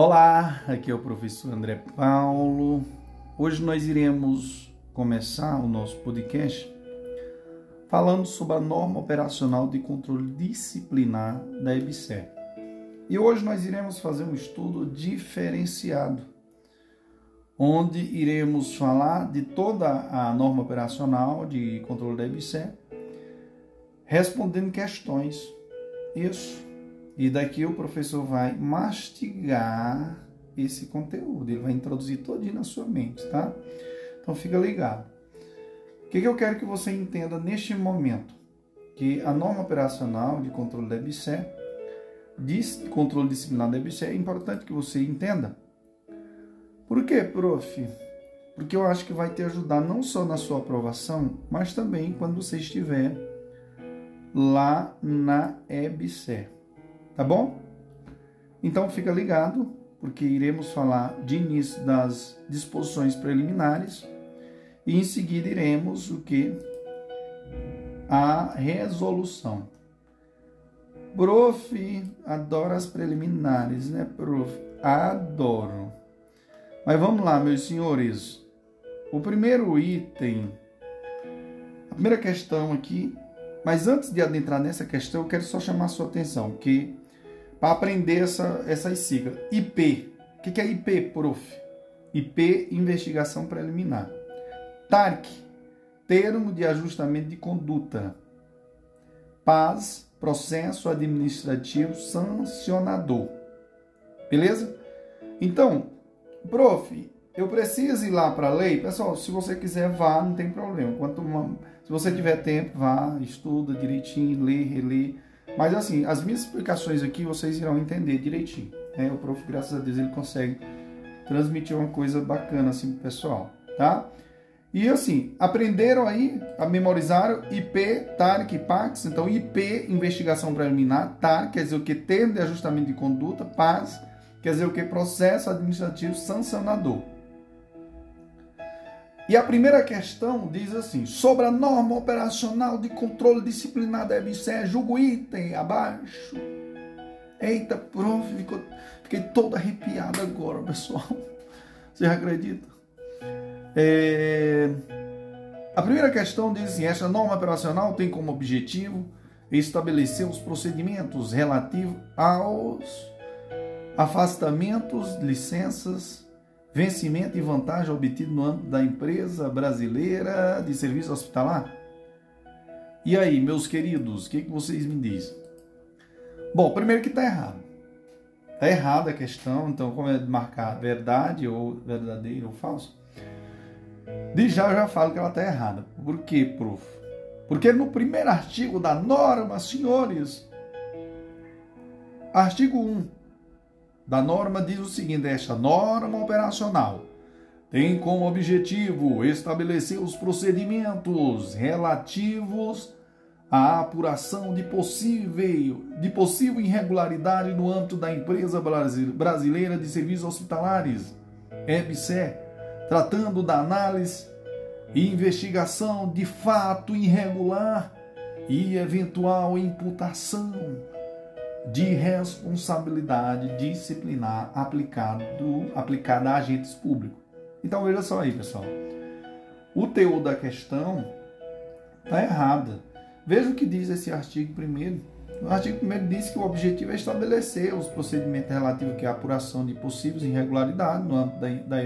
Olá, aqui é o professor André Paulo. Hoje nós iremos começar o nosso podcast falando sobre a norma operacional de controle disciplinar da EBSER. E hoje nós iremos fazer um estudo diferenciado, onde iremos falar de toda a norma operacional de controle da EBSER, respondendo questões. Isso e daqui o professor vai mastigar esse conteúdo, ele vai introduzir todinho na sua mente, tá? Então fica ligado. O que, que eu quero que você entenda neste momento? Que a norma operacional de controle da EBSE, de controle disciplinar da EBSE, é importante que você entenda. Por quê, prof? Porque eu acho que vai te ajudar não só na sua aprovação, mas também quando você estiver lá na EBSE tá bom? Então fica ligado, porque iremos falar de início das disposições preliminares e em seguida iremos o que? A resolução. Prof, adoro as preliminares, né, prof? Adoro. Mas vamos lá, meus senhores. O primeiro item, a primeira questão aqui, mas antes de adentrar nessa questão, eu quero só chamar a sua atenção que para aprender essa, essas siglas. IP. O que é IP, prof? IP, investigação preliminar. TARC, termo de ajustamento de conduta. PAS, processo administrativo sancionador. Beleza? Então, prof, eu preciso ir lá para a lei? Pessoal, se você quiser, vá, não tem problema. Quanto uma, se você tiver tempo, vá, estuda direitinho, lê, relê mas assim, as minhas explicações aqui vocês irão entender direitinho. Né? O prof, graças a Deus, ele consegue transmitir uma coisa bacana assim pro pessoal, tá? E assim, aprenderam aí a memorizar IP, TARC PAX. Então, IP, investigação preliminar, TAR, quer dizer o que? Termo de ajustamento de conduta, PAX, quer dizer o que? Processo administrativo sancionador. E a primeira questão diz assim: sobre a norma operacional de controle disciplinar da EBSE, julgo item abaixo. Eita, prof, ficou, fiquei todo arrepiado agora, pessoal. Vocês acreditam? É... A primeira questão diz assim: esta norma operacional tem como objetivo estabelecer os procedimentos relativos aos afastamentos, licenças, vencimento e vantagem obtido no âmbito da empresa brasileira de serviço hospitalar? E aí, meus queridos, o que, que vocês me dizem? Bom, primeiro que está errado. Está errada a questão, então como é marcar verdade ou verdadeiro ou falso? De já eu já falo que ela está errada. Por quê, prof? Porque no primeiro artigo da norma, senhores, artigo 1, da norma diz o seguinte: esta norma operacional tem como objetivo estabelecer os procedimentos relativos à apuração de possível, de possível irregularidade no âmbito da empresa brasileira de serviços hospitalares, EBSE, tratando da análise e investigação de fato irregular e eventual imputação de responsabilidade disciplinar aplicado, aplicada a agentes públicos. Então veja só aí, pessoal. O teor da questão está errada. Veja o que diz esse artigo primeiro. O artigo primeiro diz que o objetivo é estabelecer os procedimentos relativos à apuração de possíveis irregularidades no âmbito da, da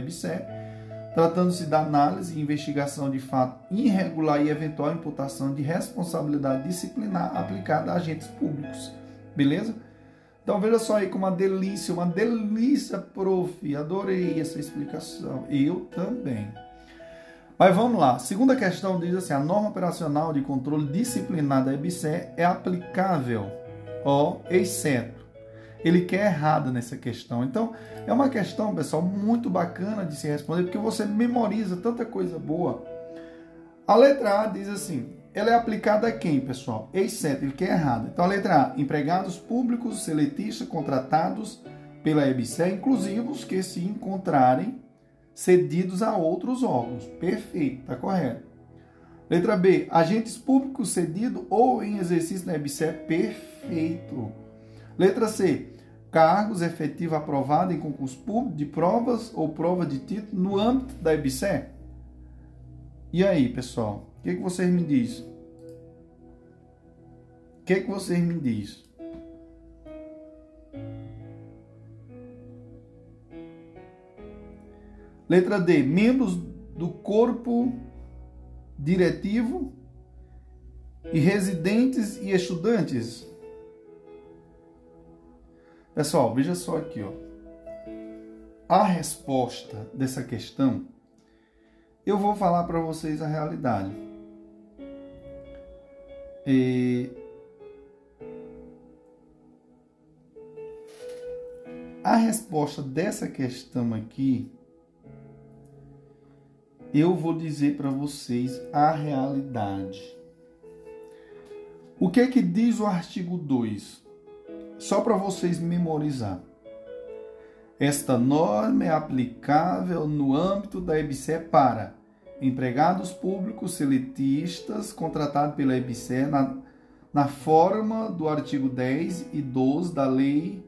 tratando-se da análise e investigação de fato irregular e eventual imputação de responsabilidade disciplinar aplicada a agentes públicos Beleza? Então veja só aí como uma delícia, uma delícia, prof. Adorei essa explicação. Eu também. Mas vamos lá. Segunda questão diz assim: a norma operacional de controle disciplinar da é aplicável, ó, exceto. Ele quer errada nessa questão. Então, é uma questão, pessoal, muito bacana de se responder, porque você memoriza tanta coisa boa. A letra A diz assim: ela é aplicada a quem, pessoal? Exceto, ele quer errado. Então, a letra A, empregados públicos, seletistas, contratados pela EBSE, inclusive os que se encontrarem cedidos a outros órgãos. Perfeito, está correto. Letra B, agentes públicos cedidos ou em exercício na EBSE. Perfeito. Letra C, cargos efetivos aprovados em concurso público de provas ou prova de título no âmbito da EBSE? E aí, pessoal, o que, que vocês me dizem? O que, que vocês me dizem? Letra D. Membros do corpo diretivo e residentes e estudantes. Pessoal, veja só aqui, ó. A resposta dessa questão, eu vou falar para vocês a realidade. E... A resposta dessa questão aqui, eu vou dizer para vocês a realidade. O que é que diz o artigo 2? Só para vocês memorizar. Esta norma é aplicável no âmbito da EBSE para empregados públicos seletistas contratados pela EBSE na, na forma do artigo 10 e 12 da Lei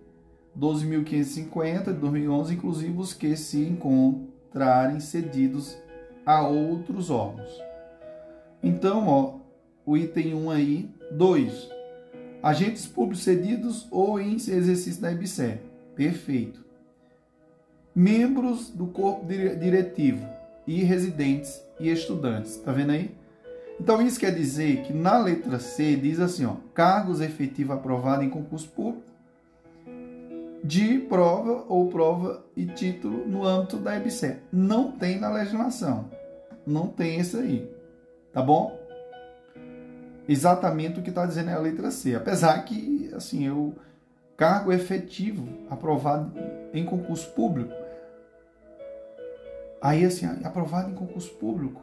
12.550 de 2011, inclusive os que se encontrarem cedidos a outros órgãos. Então, ó, o item 1 aí, 2. Agentes públicos cedidos ou em exercício da EBSE. Perfeito. Membros do corpo diretivo e residentes e estudantes. Tá vendo aí? Então isso quer dizer que na letra C diz assim, ó, cargos efetivos aprovados em concurso público de prova ou prova e título no âmbito da EBSE. Não tem na legislação. Não tem isso aí. Tá bom? Exatamente o que está dizendo é a letra C. Apesar que, assim, eu cargo efetivo aprovado em concurso público. Aí, assim, aprovado em concurso público.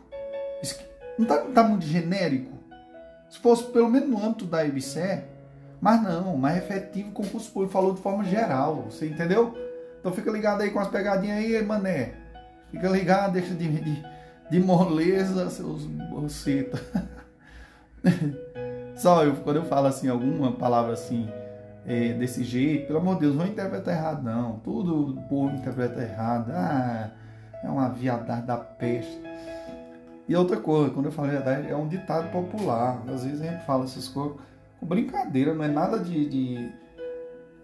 Não está tá muito genérico? Se fosse pelo menos no âmbito da EBSE, mas não, mais efetivo concurso público, falou de forma geral, você entendeu? Então fica ligado aí com as pegadinhas aí, mané. Fica ligado, deixa de, de, de moleza, seus boceta. Só eu, quando eu falo assim, alguma palavra assim, é, desse jeito, pelo amor de Deus, não interpreta errado, não. Tudo o povo interpreta errado. Ah, é uma viadagem da peste. E outra coisa, quando eu falo viadagem, é um ditado popular. Às vezes a gente fala essas coisas brincadeira, não é nada de, de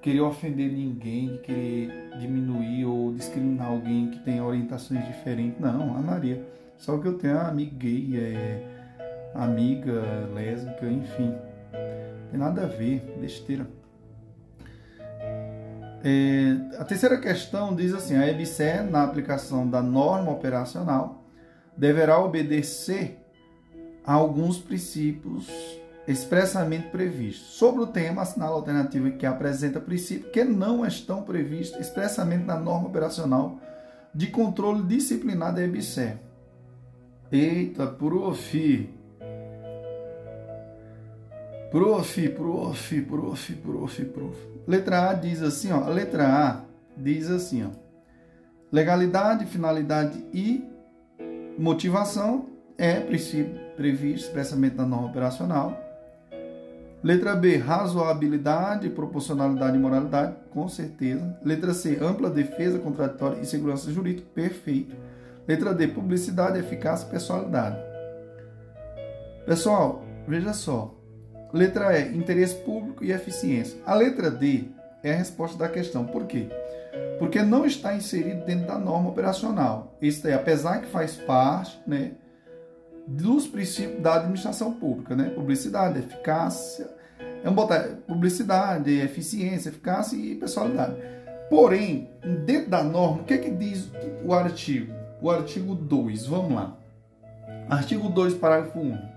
querer ofender ninguém, de querer diminuir ou discriminar alguém que tem orientações diferentes. Não, a Maria. Só que eu tenho amiga gay, é, amiga lésbica, enfim. Não tem nada a ver, besteira. É, a terceira questão diz assim: a EBSE, na aplicação da norma operacional, deverá obedecer a alguns princípios expressamente previsto. Sobre o tema, assinala a alternativa que apresenta princípios que não estão previstos expressamente na norma operacional de controle disciplinar da EBSE. Eita, prof. Prof, prof, prof, prof, prof. Letra A diz assim, ó. A letra A diz assim, ó. Legalidade, finalidade e motivação é previsto expressamente na norma operacional. Letra B, razoabilidade, proporcionalidade e moralidade, com certeza. Letra C, ampla defesa contraditória e segurança jurídica, perfeito. Letra D, publicidade, eficácia e pessoalidade. Pessoal, veja só. Letra E, interesse público e eficiência. A letra D é a resposta da questão. Por quê? Porque não está inserido dentro da norma operacional. Isso é, apesar que faz parte, né, dos princípios da administração pública, né? Publicidade, eficácia, é um botar publicidade, eficiência, eficácia e pessoalidade. Porém, dentro da norma, o que é que diz o artigo? O artigo 2, vamos lá. Artigo 2, parágrafo 1.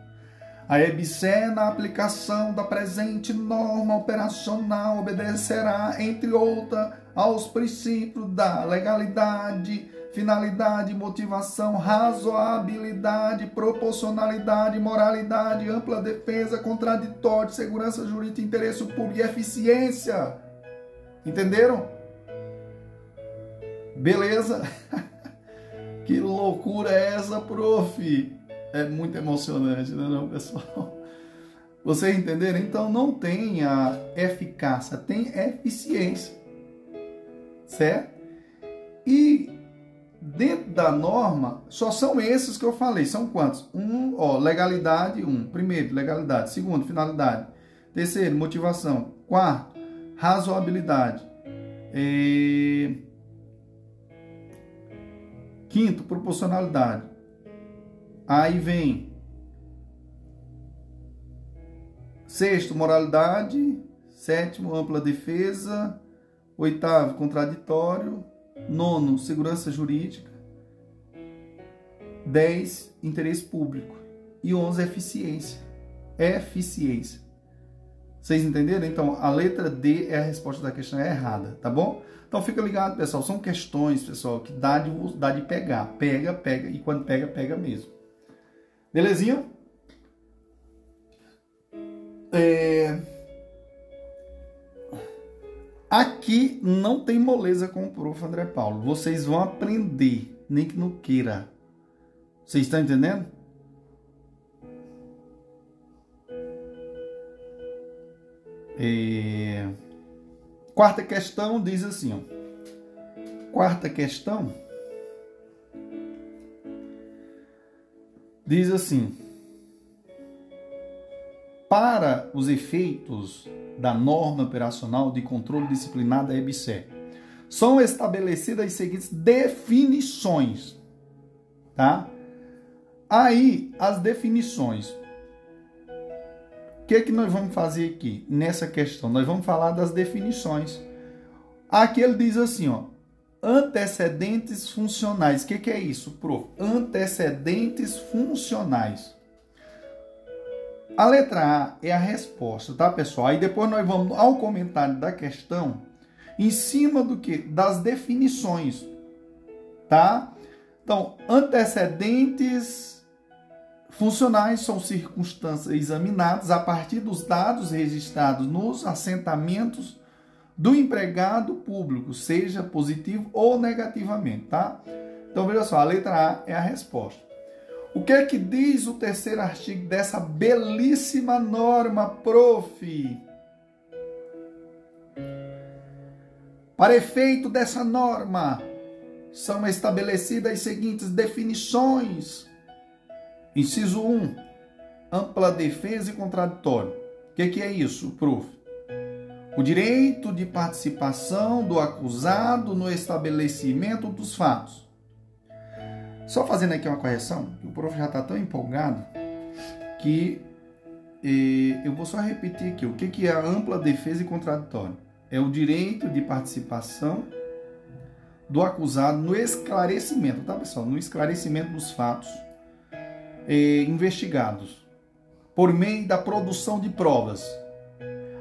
A EBSE, na aplicação da presente norma operacional, obedecerá, entre outras, aos princípios da legalidade, finalidade, motivação, razoabilidade, proporcionalidade, moralidade, ampla defesa, contraditório, segurança jurídica, interesse público e eficiência. Entenderam? Beleza? que loucura é essa, prof? É muito emocionante, não é não, pessoal? Vocês entenderam? Então não tem a eficácia, tem eficiência. certo? E dentro da norma, só são esses que eu falei. São quantos? Um, ó, legalidade, um. Primeiro, legalidade. Segundo, finalidade. Terceiro, motivação. Quarto, razoabilidade. E... Quinto, proporcionalidade. Aí vem sexto, moralidade. Sétimo, ampla defesa. Oitavo, contraditório. Nono, segurança jurídica. 10, interesse público. E 11, eficiência. Eficiência. Vocês entenderam? Então, a letra D é a resposta da questão é errada, tá bom? Então, fica ligado, pessoal. São questões, pessoal, que dá de, dá de pegar. Pega, pega. E quando pega, pega mesmo. Belezinha? É... Aqui não tem moleza com o prof. André Paulo. Vocês vão aprender, nem que não queira. Vocês estão entendendo? É... Quarta questão diz assim, ó. Quarta questão diz assim: Para os efeitos da norma operacional de controle disciplinar da. São estabelecidas as seguintes definições, tá? Aí, as definições. O que, é que nós vamos fazer aqui nessa questão? Nós vamos falar das definições. Aqui ele diz assim, ó, antecedentes funcionais. O que, que é isso, prof? Antecedentes funcionais. A letra A é a resposta, tá, pessoal? Aí depois nós vamos ao comentário da questão em cima do que? Das definições, tá? Então, antecedentes funcionais são circunstâncias examinadas a partir dos dados registrados nos assentamentos do empregado público, seja positivo ou negativamente, tá? Então, veja só, a letra A é a resposta. O que é que diz o terceiro artigo dessa belíssima norma, prof? Para efeito dessa norma, são estabelecidas as seguintes definições. Inciso 1, ampla defesa e contraditório. O que, que é isso, prof? O direito de participação do acusado no estabelecimento dos fatos só fazendo aqui uma correção, o prof já está tão empolgado que eh, eu vou só repetir aqui. O que, que é a ampla defesa e contraditório? É o direito de participação do acusado no esclarecimento, tá pessoal? No esclarecimento dos fatos eh, investigados por meio da produção de provas,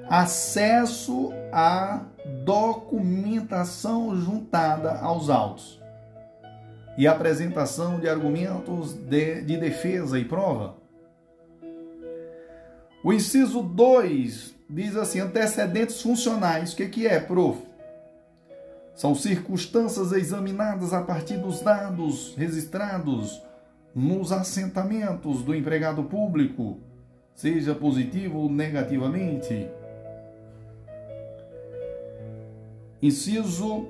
acesso à documentação juntada aos autos e apresentação de argumentos de, de defesa e prova. O inciso 2 diz assim: antecedentes funcionais. O que, que é, prof? São circunstâncias examinadas a partir dos dados registrados nos assentamentos do empregado público, seja positivo ou negativamente. Inciso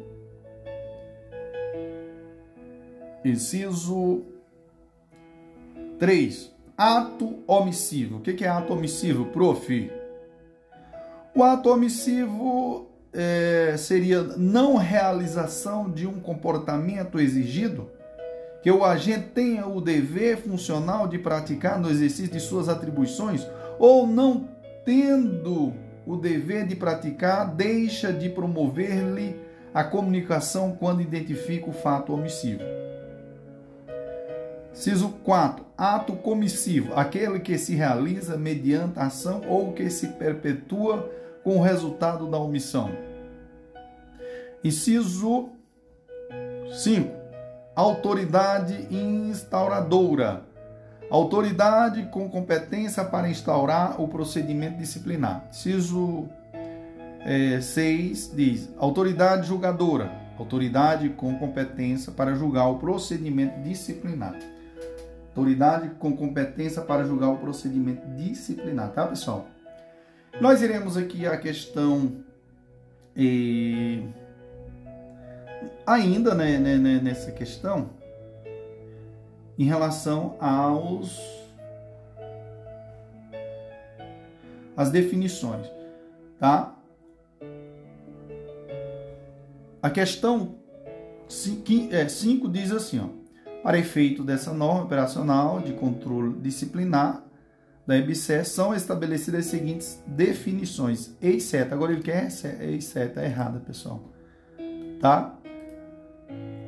Inciso 3. Ato omissivo. O que é ato omissivo, prof? O ato omissivo é, seria não realização de um comportamento exigido que o agente tenha o dever funcional de praticar no exercício de suas atribuições ou não tendo o dever de praticar, deixa de promover-lhe a comunicação quando identifica o fato omissivo. Ciso 4. Ato comissivo, aquele que se realiza mediante ação ou que se perpetua com o resultado da omissão. Inciso 5. Autoridade instauradora. Autoridade com competência para instaurar o procedimento disciplinar. Inciso 6 é, diz: autoridade julgadora. Autoridade com competência para julgar o procedimento disciplinar autoridade com competência para julgar o procedimento disciplinar, tá, pessoal? Nós iremos aqui a questão eh, ainda né, né, né, nessa questão, em relação aos as definições, tá? A questão 5 é, diz assim, ó, para efeito dessa norma operacional de controle disciplinar da EBSE são estabelecidas as seguintes definições. Ex seta, agora ele quer ex seta, é errada, pessoal. Tá?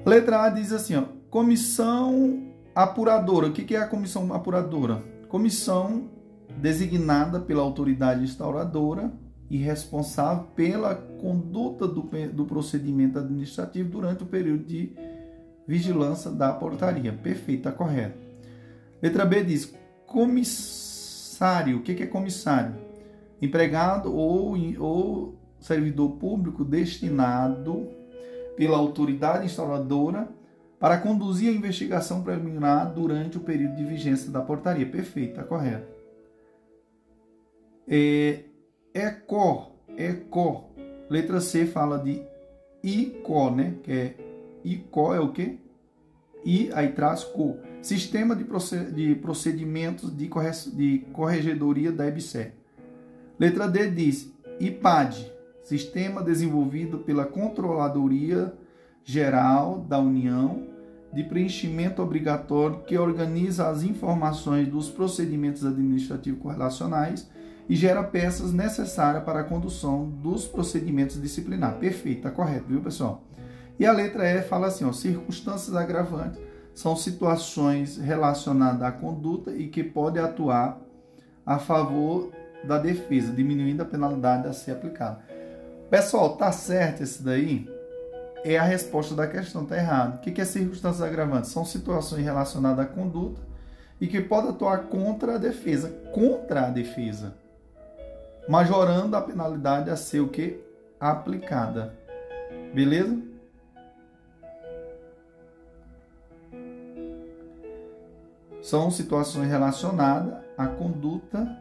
Letra A diz assim, ó, comissão apuradora. O que é a comissão apuradora? Comissão designada pela autoridade instauradora e responsável pela conduta do, do procedimento administrativo durante o período de vigilância da portaria. Perfeito, está correto. Letra B diz comissário. O que é comissário? Empregado ou, ou servidor público destinado pela autoridade instauradora para conduzir a investigação preliminar durante o período de vigência da portaria. Perfeito, está correto. É, ECO, ECO. Letra C fala de ICO, né? Que é ICO é o quê? I, aí traz CO. Sistema de, procedimentos de, de corregedoria da EBSE. Letra D diz IPAD, Sistema desenvolvido pela Controladoria Geral da União de preenchimento obrigatório que organiza as informações dos procedimentos administrativos correlacionais e gera peças necessárias para a condução dos procedimentos disciplinares. Perfeito, está correto, viu, pessoal? E a letra E fala assim, ó, circunstâncias agravantes são situações relacionadas à conduta e que podem atuar a favor da defesa, diminuindo a penalidade a ser aplicada. Pessoal, tá certo esse daí? É a resposta da questão, tá errado. O que é circunstâncias agravantes? São situações relacionadas à conduta e que podem atuar contra a defesa, contra a defesa, majorando a penalidade a ser o que? Aplicada. Beleza? são situações relacionadas à conduta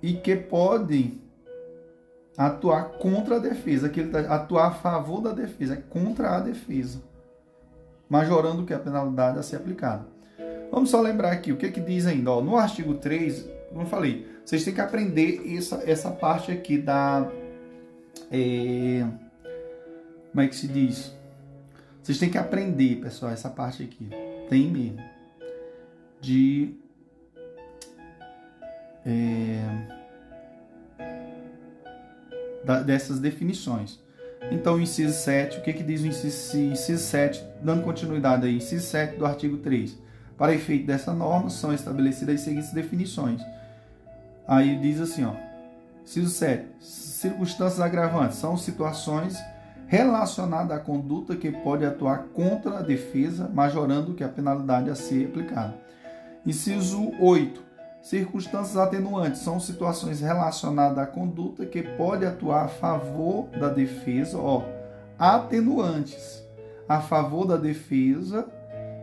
e que podem atuar contra a defesa, que ele tá, atuar a favor da defesa, é contra a defesa, majorando que a penalidade a ser aplicada. Vamos só lembrar aqui o que, que diz ainda. Ó, no artigo 3, como eu falei, vocês têm que aprender essa, essa parte aqui da. É, como é que se diz? Vocês têm que aprender, pessoal, essa parte aqui. Tem mesmo de é, dessas definições. Então, o inciso 7, o que, que diz o inciso, inciso 7, dando continuidade aí, inciso 7 do artigo 3. Para efeito dessa norma, são estabelecidas as seguintes definições. Aí diz assim, ó, inciso 7, circunstâncias agravantes são situações relacionadas à conduta que pode atuar contra a defesa, majorando que a penalidade a ser aplicada. Inciso 8. Circunstâncias atenuantes são situações relacionadas à conduta que pode atuar a favor da defesa, ó, atenuantes a favor da defesa,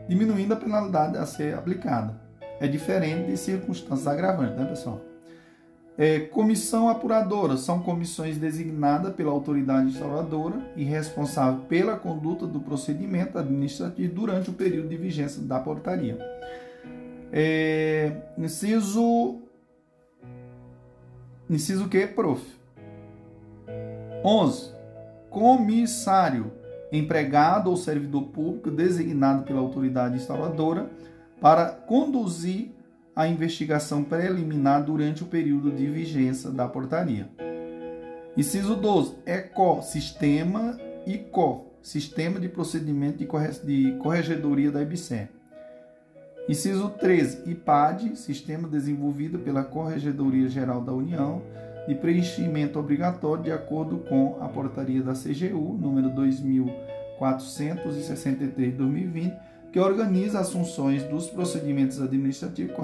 diminuindo a penalidade a ser aplicada. É diferente de circunstâncias agravantes, né, pessoal? É, comissão apuradora são comissões designadas pela autoridade instauradora e responsável pela conduta do procedimento administrativo durante o período de vigência da portaria. É, inciso. Inciso que, prof? 11. Comissário, empregado ou servidor público designado pela autoridade instauradora para conduzir a investigação preliminar durante o período de vigência da portaria. Inciso 12. ECO, Sistema ICO, Sistema de Procedimento de Corregedoria da IBCE. Inciso 13. IPAD, Sistema desenvolvido pela Corregedoria Geral da União, de preenchimento obrigatório de acordo com a portaria da CGU, número 2463-2020, que organiza as funções dos procedimentos administrativos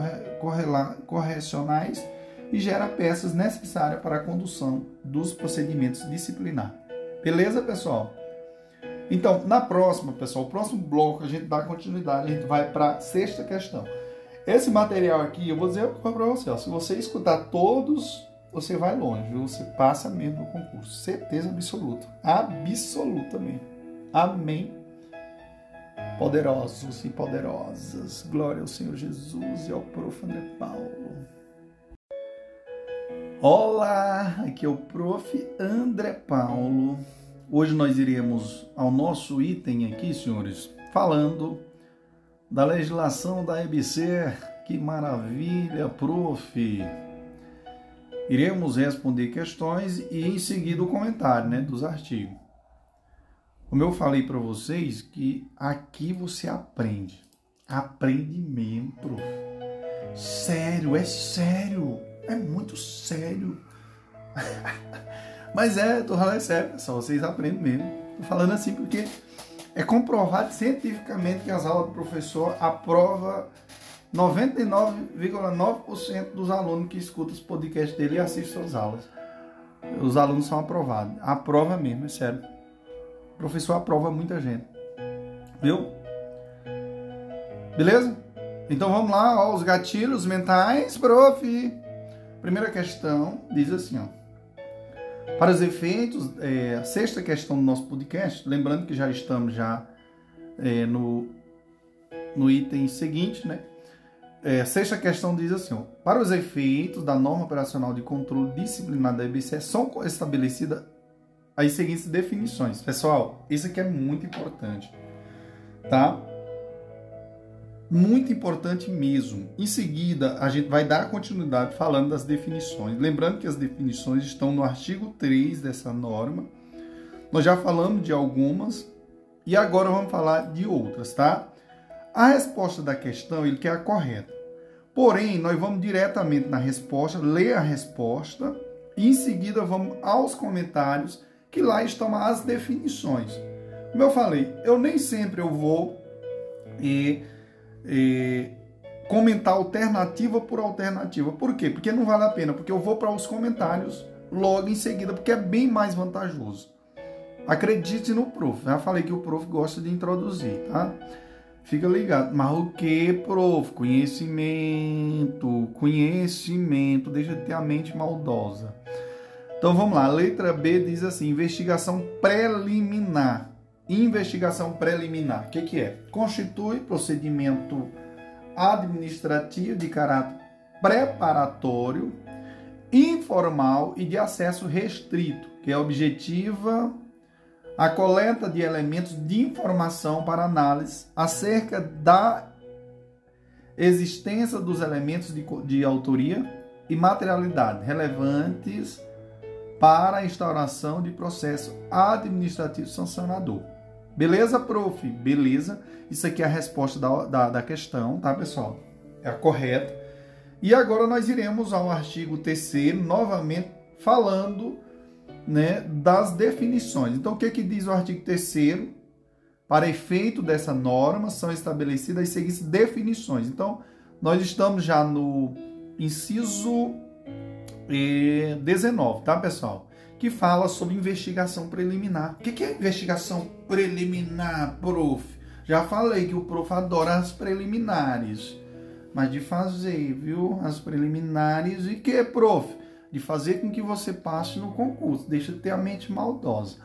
correcionais e gera peças necessárias para a condução dos procedimentos disciplinares. Beleza, pessoal? Então, na próxima, pessoal, o próximo bloco a gente dá continuidade, a gente vai para a sexta questão. Esse material aqui, eu vou dizer para você, ó, se você escutar todos, você vai longe, você passa mesmo no concurso, certeza absoluta, absoluta mesmo. Amém. Poderosos e poderosas, glória ao Senhor Jesus e ao prof. André Paulo. Olá, aqui é o prof. André Paulo. Hoje nós iremos ao nosso item aqui, senhores, falando da legislação da EBC. Que maravilha, prof! Iremos responder questões e em seguida o comentário né, dos artigos. Como eu falei para vocês, que aqui você aprende. Aprende mesmo, prof. Sério, é sério. É muito sério. Mas é, tô falando é sério, só vocês aprendem mesmo. Tô falando assim porque é comprovado cientificamente que as aulas do professor aprova 99,9% dos alunos que escutam os podcasts dele e assistem suas aulas. Os alunos são aprovados. Aprova mesmo, é sério. O professor aprova muita gente. Viu? Beleza? Então vamos lá, ó, os gatilhos mentais, prof. Primeira questão diz assim, ó. Para os efeitos, é, a sexta questão do nosso podcast, lembrando que já estamos já é, no, no item seguinte, né? É, a sexta questão diz assim: ó, para os efeitos da norma operacional de controle disciplinar da EBC são estabelecidas as seguintes definições. Pessoal, isso aqui é muito importante, tá? Muito importante mesmo. Em seguida, a gente vai dar continuidade falando das definições. Lembrando que as definições estão no artigo 3 dessa norma. Nós já falamos de algumas e agora vamos falar de outras, tá? A resposta da questão ele quer a correta. Porém, nós vamos diretamente na resposta, ler a resposta e em seguida vamos aos comentários que lá estão as definições. Como eu falei, eu nem sempre eu vou e, comentar alternativa por alternativa. Por quê? Porque não vale a pena, porque eu vou para os comentários logo em seguida, porque é bem mais vantajoso. Acredite no prof. Já falei que o prof gosta de introduzir, tá? Fica ligado. Mas o que, prof? Conhecimento. Conhecimento. Deixa de ter a mente maldosa. Então vamos lá. Letra B diz assim: investigação preliminar. Investigação preliminar. O que, que é? Constitui procedimento administrativo de caráter preparatório, informal e de acesso restrito, que é objetiva a coleta de elementos de informação para análise acerca da existência dos elementos de, de autoria e materialidade relevantes para a instauração de processo administrativo sancionador. Beleza, prof? Beleza. Isso aqui é a resposta da, da, da questão, tá, pessoal? É a correta. E agora nós iremos ao artigo 3 novamente falando né, das definições. Então, o que, que diz o artigo 3 Para efeito dessa norma, são estabelecidas as seguintes definições. Então, nós estamos já no inciso 19, tá, pessoal? Que fala sobre investigação preliminar. O que é investigação preliminar, prof? Já falei que o prof adora as preliminares. Mas de fazer, viu? As preliminares e que, prof? de fazer com que você passe no concurso, deixa de ter a mente maldosa.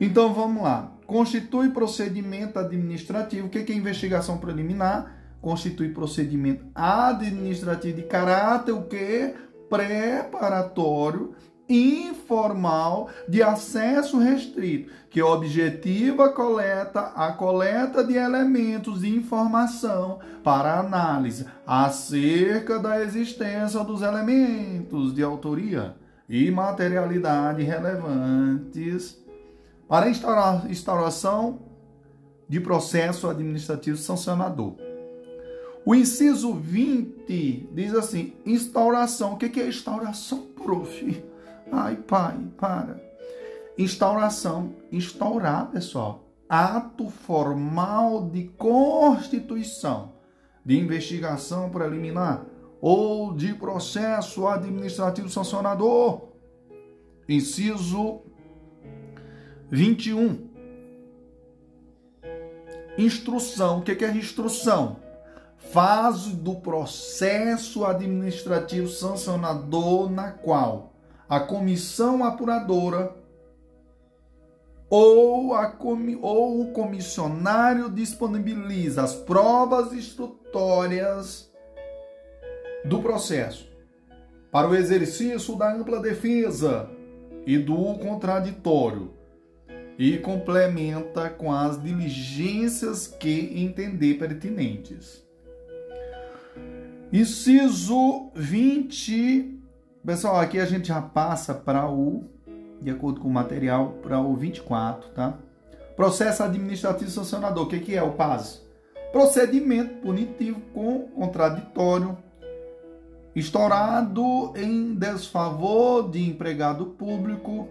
Então vamos lá. Constitui procedimento administrativo. O que é investigação preliminar? Constitui procedimento administrativo de caráter o que? Preparatório informal de acesso restrito, que objetiva a coleta, a coleta de elementos de informação para análise acerca da existência dos elementos de autoria e materialidade relevantes para instauração de processo administrativo sancionador. O inciso 20 diz assim: instauração. O que é instauração, prof? Ai, pai, para. Instauração. Instaurar, pessoal. Ato formal de constituição de investigação preliminar ou de processo administrativo sancionador. Inciso 21. Instrução. O que é instrução? Fase do processo administrativo sancionador na qual a comissão apuradora ou, a, ou o comissionário disponibiliza as provas instrutórias do processo para o exercício da ampla defesa e do contraditório e complementa com as diligências que entender pertinentes. Inciso 20. Pessoal, aqui a gente já passa para o de acordo com o material, para o 24, tá? Processo administrativo sancionador, o que, que é o PAS? Procedimento punitivo com contraditório estourado em desfavor de empregado público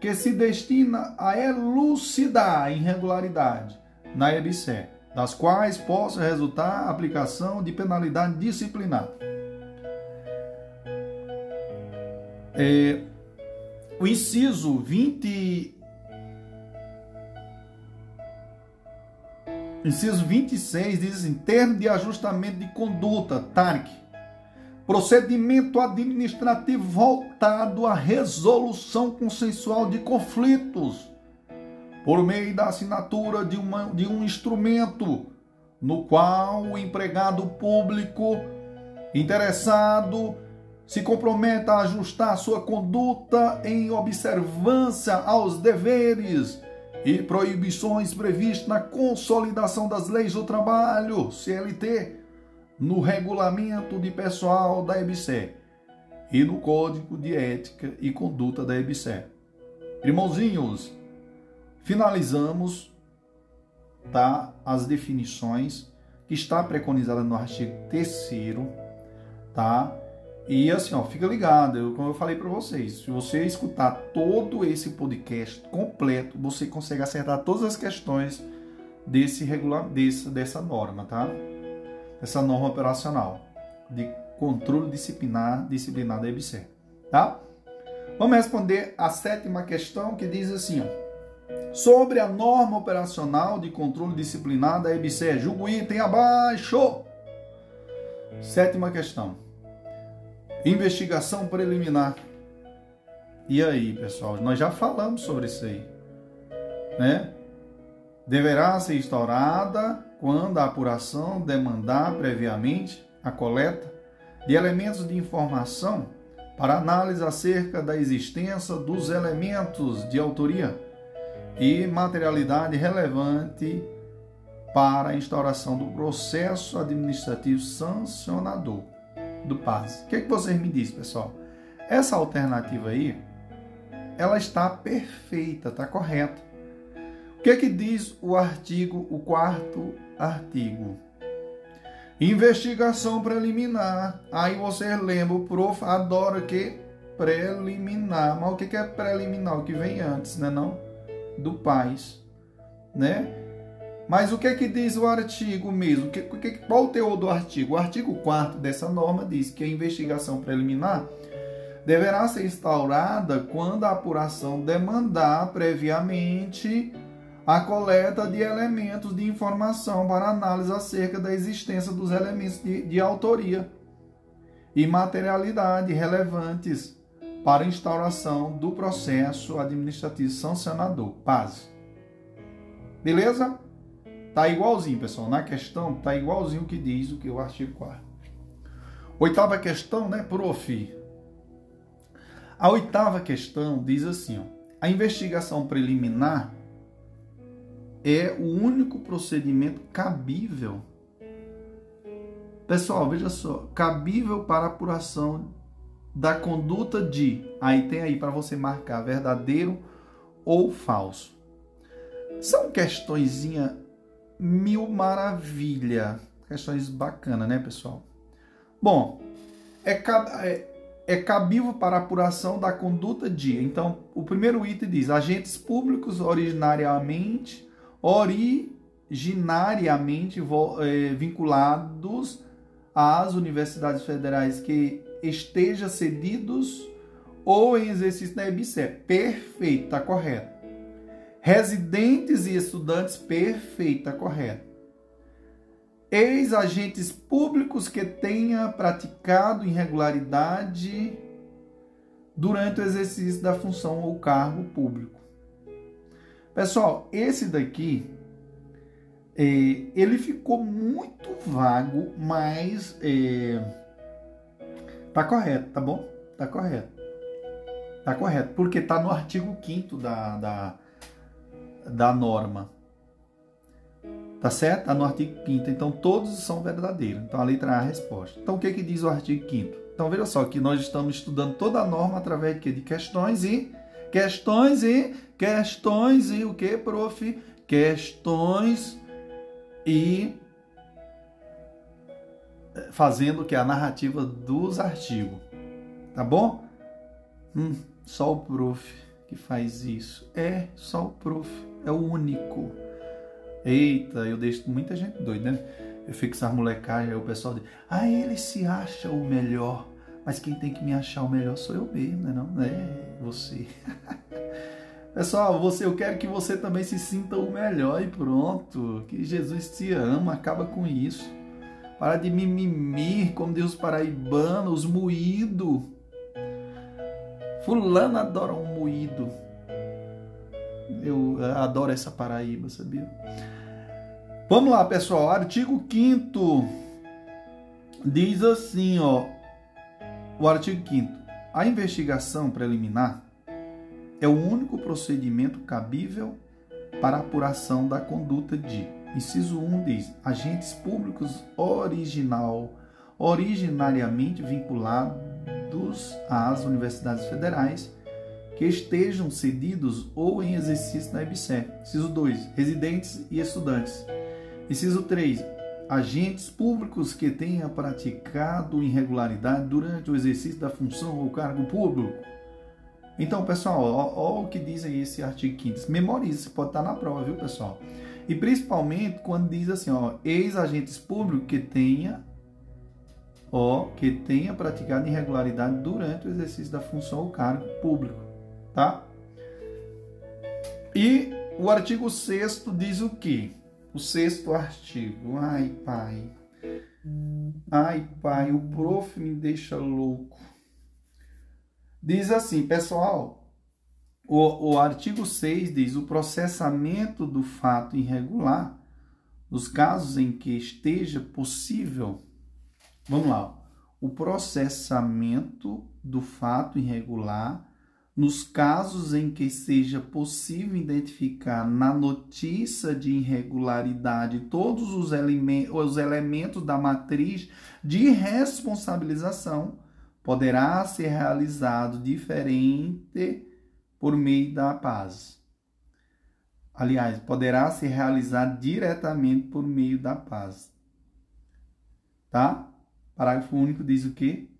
que se destina a elucidar irregularidade na EBSE, das quais possa resultar aplicação de penalidade disciplinar. É, o inciso 20. Inciso 26 diz assim: termo de ajustamento de conduta, TARC. Procedimento administrativo voltado à resolução consensual de conflitos, por meio da assinatura de, uma, de um instrumento no qual o empregado público interessado se comprometa a ajustar sua conduta em observância aos deveres e proibições previstas na Consolidação das Leis do Trabalho, CLT, no Regulamento de Pessoal da EBSE e no Código de Ética e Conduta da EBSE. Irmãozinhos, finalizamos tá, as definições que está preconizada no artigo 3 tá? E assim, ó, fica ligado, eu, como eu falei para vocês, se você escutar todo esse podcast completo, você consegue acertar todas as questões desse regular, desse, dessa norma, tá? Essa norma operacional de controle disciplinar, disciplinar da EBC, tá? Vamos responder a sétima questão que diz assim, ó, sobre a norma operacional de controle disciplinar da EBC, julgo item abaixo. Sétima questão. Investigação preliminar. E aí, pessoal, nós já falamos sobre isso aí, né? Deverá ser instaurada quando a apuração demandar previamente a coleta de elementos de informação para análise acerca da existência dos elementos de autoria e materialidade relevante para a instauração do processo administrativo sancionador do PAS. O que, é que vocês me dizem, pessoal? Essa alternativa aí, ela está perfeita, está correta. O que é que diz o artigo, o quarto artigo? Investigação preliminar. Aí você lembra, o prof adora que preliminar. Mas o que é preliminar? O que vem antes, né não? Do PAS, né? Mas o que é que diz o artigo mesmo? Que, que, qual o teor do artigo? O artigo 4 dessa norma diz que a investigação preliminar deverá ser instaurada quando a apuração demandar previamente a coleta de elementos de informação para análise acerca da existência dos elementos de, de autoria e materialidade relevantes para instauração do processo administrativo sancionador. Paz. Beleza? Tá igualzinho, pessoal. Na questão, tá igualzinho o que diz o que o artigo 4. Oitava questão, né, prof? A oitava questão diz assim, ó, a investigação preliminar é o único procedimento cabível. Pessoal, veja só, cabível para apuração da conduta de, aí tem aí para você marcar verdadeiro ou falso. São questõezinha mil maravilha. Questões bacanas, né, pessoal? Bom, é, é, é cabível para apuração da conduta de. Então, o primeiro item diz: agentes públicos originariamente, originariamente é, vinculados às universidades federais que estejam cedidos ou em exercício da EBSE. Perfeito, tá correto. Residentes e estudantes, perfeita, correto. Ex-agentes públicos que tenha praticado irregularidade durante o exercício da função ou cargo público. Pessoal, esse daqui é, ele ficou muito vago, mas é, tá correto, tá bom? Tá correto. Tá correto, porque tá no artigo 5 da, da, da norma. Tá certo? Tá no artigo 5 Então todos são verdadeiros. Então a letra A é a resposta. Então o que, que diz o artigo 5 Então veja só que nós estamos estudando toda a norma através de, de questões e questões e questões e o que, prof? Questões e fazendo que a narrativa dos artigos. Tá bom? Hum, só o prof que faz isso. É, só o prof. É o único. Eita, eu deixo muita gente doida, né? Eu fico com essas molecagens, aí o pessoal diz, ah, ele se acha o melhor. Mas quem tem que me achar o melhor sou eu mesmo, né? Não, é você. Pessoal, você, eu quero que você também se sinta o melhor e pronto. Que Jesus te ama, acaba com isso. Para de mimimi, como diz os paraibanos, os moídos. Fulano adora um moído. Eu adoro essa Paraíba, sabia? Vamos lá, pessoal. Artigo 5 diz assim, ó. O artigo 5 A investigação preliminar é o único procedimento cabível para apuração da conduta de. Inciso 1 diz: agentes públicos original, originariamente vinculados às universidades federais que estejam cedidos ou em exercício na EBSER. Inciso 2: residentes e estudantes. Inciso 3: agentes públicos que tenham praticado irregularidade durante o exercício da função ou cargo público então, pessoal, olha o que diz aí esse artigo 5 Memorize, pode estar na prova, viu, pessoal? E principalmente quando diz assim, ó, ex-agentes públicos que tenha, ó, que tenha praticado irregularidade durante o exercício da função ou cargo público, tá? E o artigo 6 diz o quê? O sexto artigo. Ai, pai. Ai, pai, o prof me deixa louco. Diz assim, pessoal, o, o artigo 6 diz: o processamento do fato irregular, nos casos em que esteja possível. Vamos lá. O processamento do fato irregular, nos casos em que seja possível identificar na notícia de irregularidade todos os, elementos, os elementos da matriz de responsabilização poderá ser realizado diferente por meio da paz. Aliás, poderá ser realizado diretamente por meio da paz. Tá? Parágrafo único diz o quê?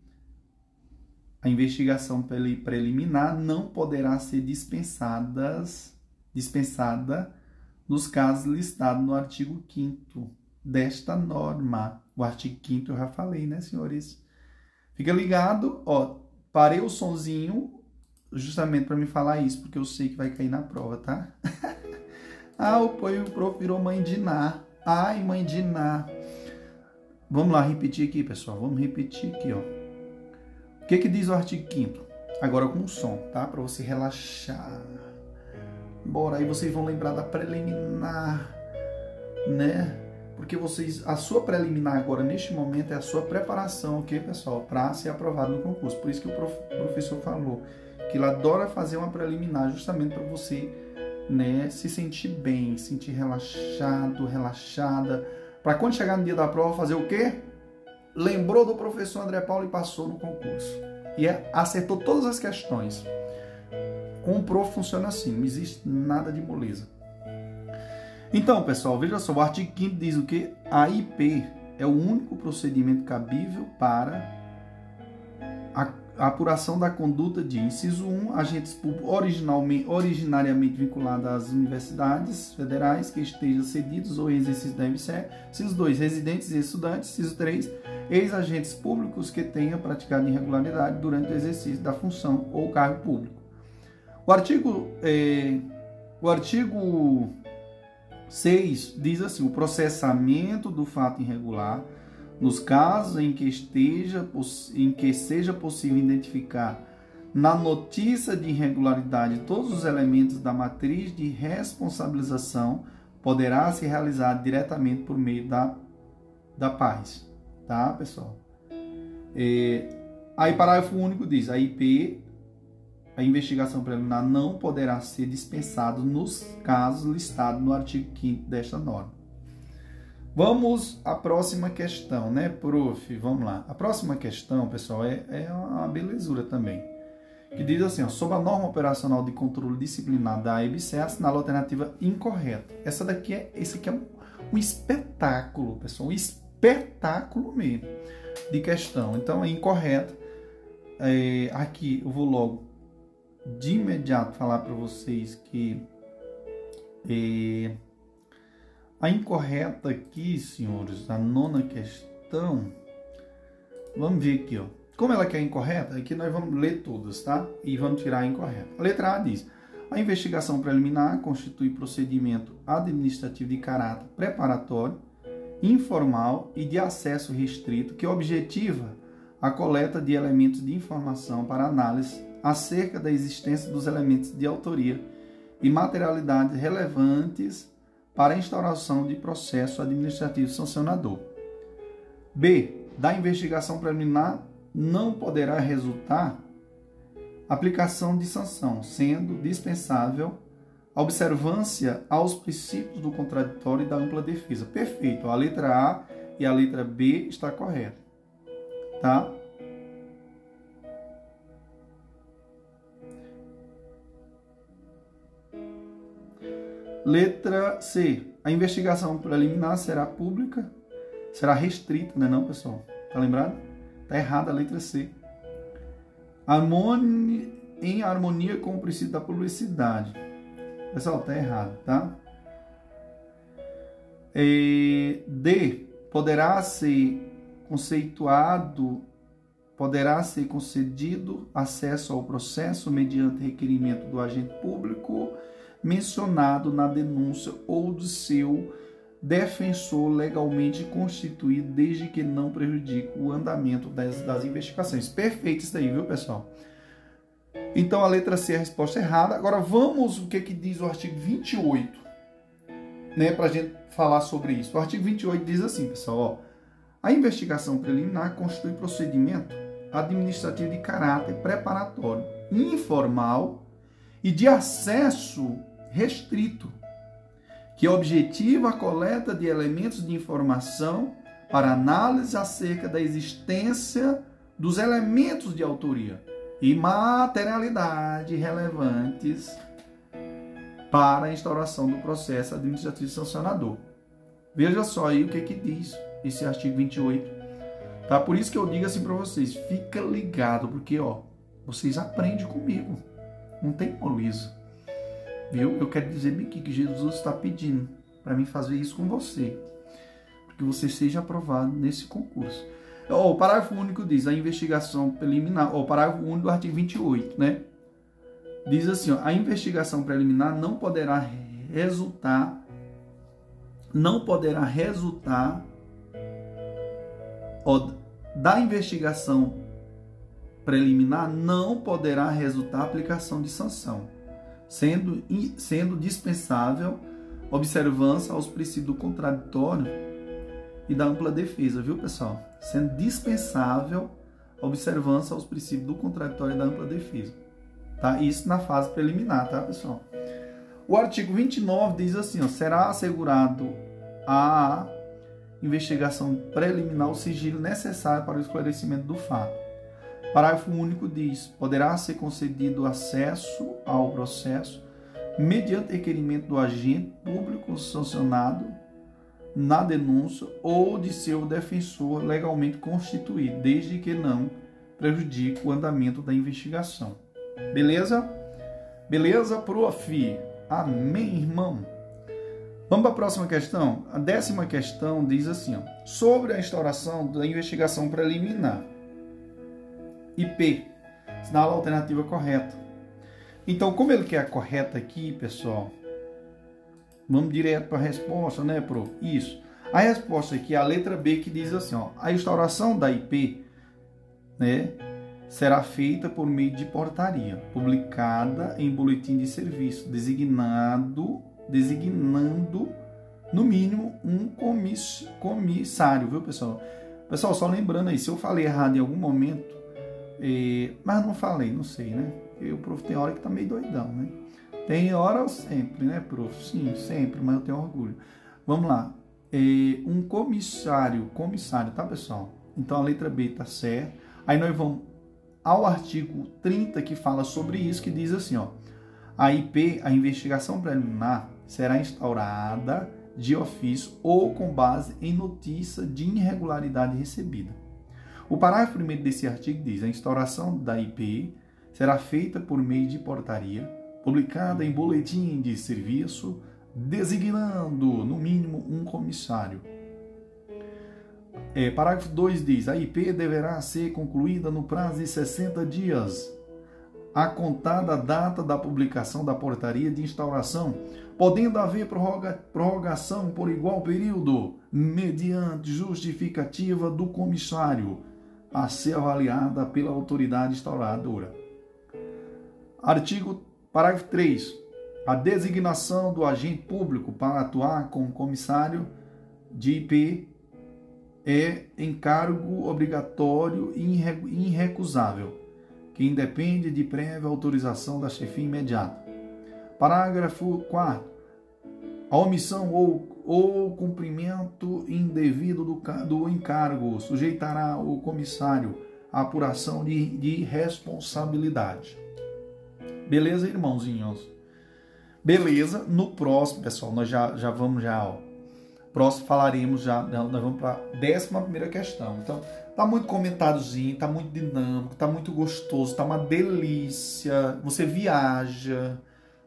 A investigação preliminar não poderá ser dispensadas, dispensada nos casos listados no artigo 5 desta norma. O artigo 5 eu já falei, né, senhores? Fica ligado, ó, parei o sonzinho justamente para me falar isso, porque eu sei que vai cair na prova, tá? ah, o prof virou mãe de Ná. Ai, mãe de Ná. Vamos lá repetir aqui, pessoal. Vamos repetir aqui, ó. O que que diz o artigo 5 Agora com som, tá? Para você relaxar. Bora, aí vocês vão lembrar da preliminar, né? porque vocês, a sua preliminar agora neste momento é a sua preparação, ok, pessoal, para ser aprovado no concurso. Por isso que o prof, professor falou que ele adora fazer uma preliminar justamente para você, né, se sentir bem, sentir relaxado, relaxada, para quando chegar no dia da prova fazer o quê? Lembrou do professor André Paulo e passou no concurso. E é, acertou todas as questões. Com o prof funciona assim, não existe nada de moleza. Então, pessoal, veja só, o artigo 5 diz o que? A IP é o único procedimento cabível para a, a apuração da conduta de inciso 1, agentes públicos originalmente, originariamente vinculados às universidades federais que estejam cedidos ou em exercício da MCE. Inciso 2, residentes e estudantes. Inciso 3, ex-agentes públicos que tenham praticado irregularidade durante o exercício da função ou cargo público. O artigo, eh, o artigo 6 diz assim: o processamento do fato irregular, nos casos em que esteja em que seja possível identificar na notícia de irregularidade todos os elementos da matriz de responsabilização poderá ser realizado diretamente por meio da, da paz. Tá, pessoal? É, aí, parágrafo único diz: a IP, a investigação preliminar, não poderá ser dispensada nos casos listados no artigo 5 desta norma. Vamos à próxima questão, né, prof? Vamos lá. A próxima questão, pessoal, é, é uma belezura também. Que diz assim, ó, sobre a norma operacional de controle disciplinar da EBC, assinala a alternativa incorreta. Essa daqui é, esse aqui é um, um espetáculo, pessoal, um espetáculo mesmo de questão. Então é incorreta. É, aqui eu vou logo de imediato falar para vocês que é, a incorreta aqui, senhores, a nona questão. Vamos ver aqui, ó. Como ela quer incorreta, aqui nós vamos ler todas, tá? E vamos tirar a incorreta. A letra A diz: a investigação preliminar constitui procedimento administrativo de caráter preparatório, informal e de acesso restrito que objetiva a coleta de elementos de informação para análise acerca da existência dos elementos de autoria e materialidade relevantes para a instauração de processo administrativo sancionador. B. Da investigação preliminar não poderá resultar aplicação de sanção, sendo dispensável a observância aos princípios do contraditório e da ampla defesa. Perfeito. A letra A e a letra B está correta. Tá? Letra C. A investigação preliminar será pública, será restrita, não é não, pessoal? Tá lembrado? Tá errada a letra C. Harmonia, em harmonia com o princípio da publicidade. Pessoal, tá errado, tá? E D. Poderá ser conceituado, poderá ser concedido acesso ao processo mediante requerimento do agente público mencionado na denúncia ou do seu defensor legalmente constituído, desde que não prejudique o andamento das, das investigações. Perfeito isso daí, viu, pessoal? Então a letra C é a resposta errada. Agora vamos o que, que diz o artigo 28, né, para a gente falar sobre isso. O artigo 28 diz assim, pessoal, ó, a investigação preliminar constitui procedimento administrativo de caráter preparatório, informal e de acesso restrito, que objetiva a coleta de elementos de informação para análise acerca da existência dos elementos de autoria e materialidade relevantes para a instauração do processo administrativo sancionador. Veja só aí o que, que diz esse artigo 28. Tá? Por isso que eu digo assim para vocês, fica ligado, porque ó, vocês aprendem comigo. Não tem molizo. Viu? Eu quero dizer bem aqui que Jesus está pedindo para mim fazer isso com você. Que você seja aprovado nesse concurso. O parágrafo único diz, a investigação preliminar, o parágrafo único do artigo 28, né? Diz assim, ó, a investigação preliminar não poderá resultar não poderá resultar ó, da investigação preliminar não poderá resultar aplicação de sanção sendo, sendo dispensável observância aos princípios do contraditório e da ampla defesa, viu, pessoal? Sendo dispensável observância aos princípios do contraditório e da ampla defesa. Tá? Isso na fase preliminar, tá, pessoal? O artigo 29 diz assim, ó, será assegurado a investigação preliminar o sigilo necessário para o esclarecimento do fato Parágrafo único diz: poderá ser concedido acesso ao processo mediante requerimento do agente público sancionado na denúncia ou de seu defensor legalmente constituído, desde que não prejudique o andamento da investigação. Beleza? Beleza, prof? Amém, irmão? Vamos para a próxima questão? A décima questão diz assim: ó, sobre a instauração da investigação preliminar. IP, sinal a alternativa correta. Então, como ele quer a correta aqui, pessoal, vamos direto para a resposta, né, pro? Isso. A resposta aqui é a letra B que diz assim, ó, a instauração da IP, né, será feita por meio de portaria, publicada em boletim de serviço, designado, designando no mínimo um comiss, comissário, viu, pessoal? Pessoal, só lembrando aí, se eu falei errado em algum momento, eh, mas não falei, não sei, né? O prof tem hora que tá meio doidão, né? Tem hora sempre, né, prof? Sim, sempre, mas eu tenho orgulho. Vamos lá. Eh, um comissário, comissário, tá, pessoal? Então a letra B tá certa. Aí nós vamos ao artigo 30 que fala sobre isso, que diz assim, ó: a IP, a investigação preliminar, será instaurada de ofício ou com base em notícia de irregularidade recebida. O parágrafo 1 desse artigo diz: a instauração da IP será feita por meio de portaria, publicada em boletim de serviço, designando, no mínimo, um comissário é, parágrafo 2 diz: a IP deverá ser concluída no prazo de 60 dias, a contar da data da publicação da portaria de instauração, podendo haver prorroga, prorrogação por igual período, mediante justificativa do comissário, a ser avaliada pela autoridade instauradora. Artigo parágrafo 3. A designação do agente público para atuar como comissário de IP é encargo obrigatório e irrecusável, que independe de prévia autorização da chefia imediata. Parágrafo 4. A omissão ou, ou cumprimento indevido do, do encargo sujeitará o comissário à apuração de, de responsabilidade. Beleza, irmãozinhos? Beleza, no próximo, pessoal, nós já, já vamos já, ó, Próximo falaremos já, nós vamos para a décima primeira questão. Então, tá muito comentáriozinho, tá muito dinâmico, tá muito gostoso, tá uma delícia. Você viaja,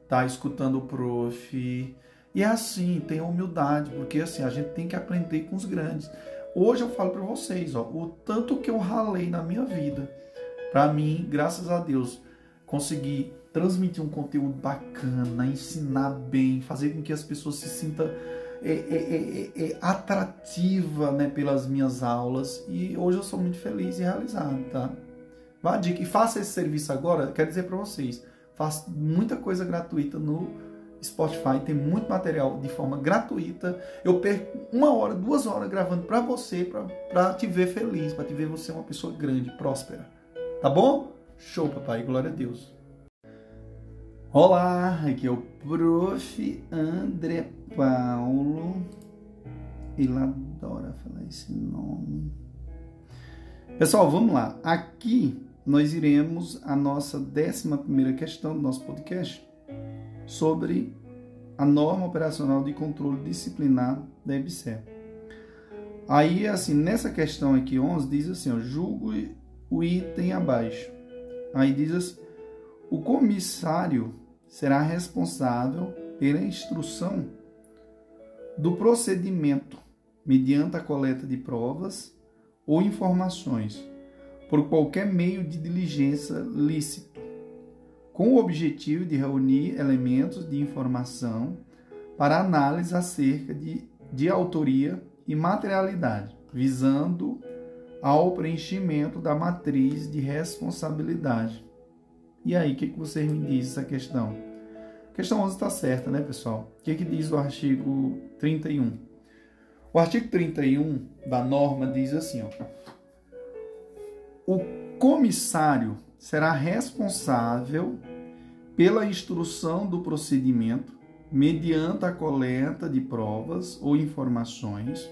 tá escutando o prof. E é assim, tenha humildade, porque assim, a gente tem que aprender com os grandes. Hoje eu falo para vocês, ó, o tanto que eu ralei na minha vida, para mim, graças a Deus, conseguir transmitir um conteúdo bacana, ensinar bem, fazer com que as pessoas se sintam é, é, é, é, atrativa né, pelas minhas aulas e hoje eu sou muito feliz e realizado, tá? Vá dica e faça esse serviço agora, quero dizer para vocês, faço muita coisa gratuita no Spotify, tem muito material de forma gratuita. Eu perco uma hora, duas horas gravando para você, para te ver feliz, para te ver você uma pessoa grande, próspera. Tá bom? Show, papai, glória a Deus. Olá, aqui é o Prof. André Paulo. Ele adora falar esse nome. Pessoal, vamos lá. Aqui nós iremos a nossa décima primeira questão do nosso podcast sobre a norma operacional de controle disciplinar da EBSER. Aí, assim, nessa questão aqui, 11, diz assim, ó, julgo o item abaixo. Aí diz assim, o comissário será responsável pela instrução do procedimento mediante a coleta de provas ou informações por qualquer meio de diligência lícito, com o objetivo de reunir elementos de informação para análise acerca de, de autoria e materialidade, visando ao preenchimento da matriz de responsabilidade e aí, o que, que vocês me dizem essa questão? A questão 11 está certa, né, pessoal? O que, que diz o artigo 31? O artigo 31 da norma diz assim, ó. O comissário será responsável pela instrução do procedimento mediante a coleta de provas ou informações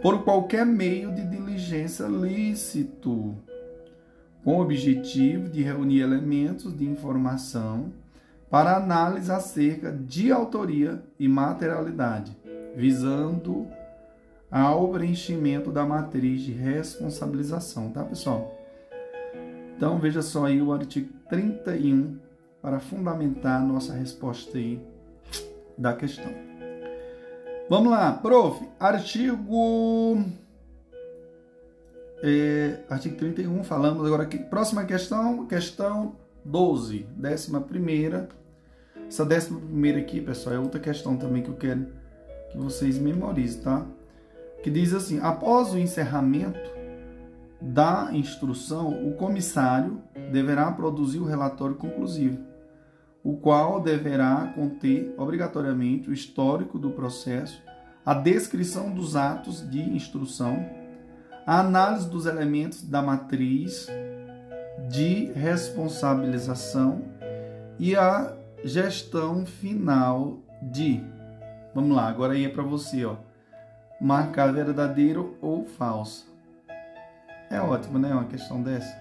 por qualquer meio de diligência lícito com o objetivo de reunir elementos de informação para análise acerca de autoria e materialidade, visando ao preenchimento da matriz de responsabilização, tá, pessoal? Então, veja só aí o artigo 31 para fundamentar a nossa resposta aí da questão. Vamos lá, prof. Artigo é, artigo 31, falamos agora aqui. Próxima questão, questão 12, décima primeira. Essa décima primeira aqui, pessoal, é outra questão também que eu quero que vocês memorizem, tá? Que diz assim: após o encerramento da instrução, o comissário deverá produzir o relatório conclusivo, o qual deverá conter obrigatoriamente o histórico do processo, a descrição dos atos de instrução, a análise dos elementos da matriz de responsabilização e a gestão final de. Vamos lá, agora aí é para você, ó. Marcar verdadeiro ou falso. É ótimo, né? Uma questão dessa.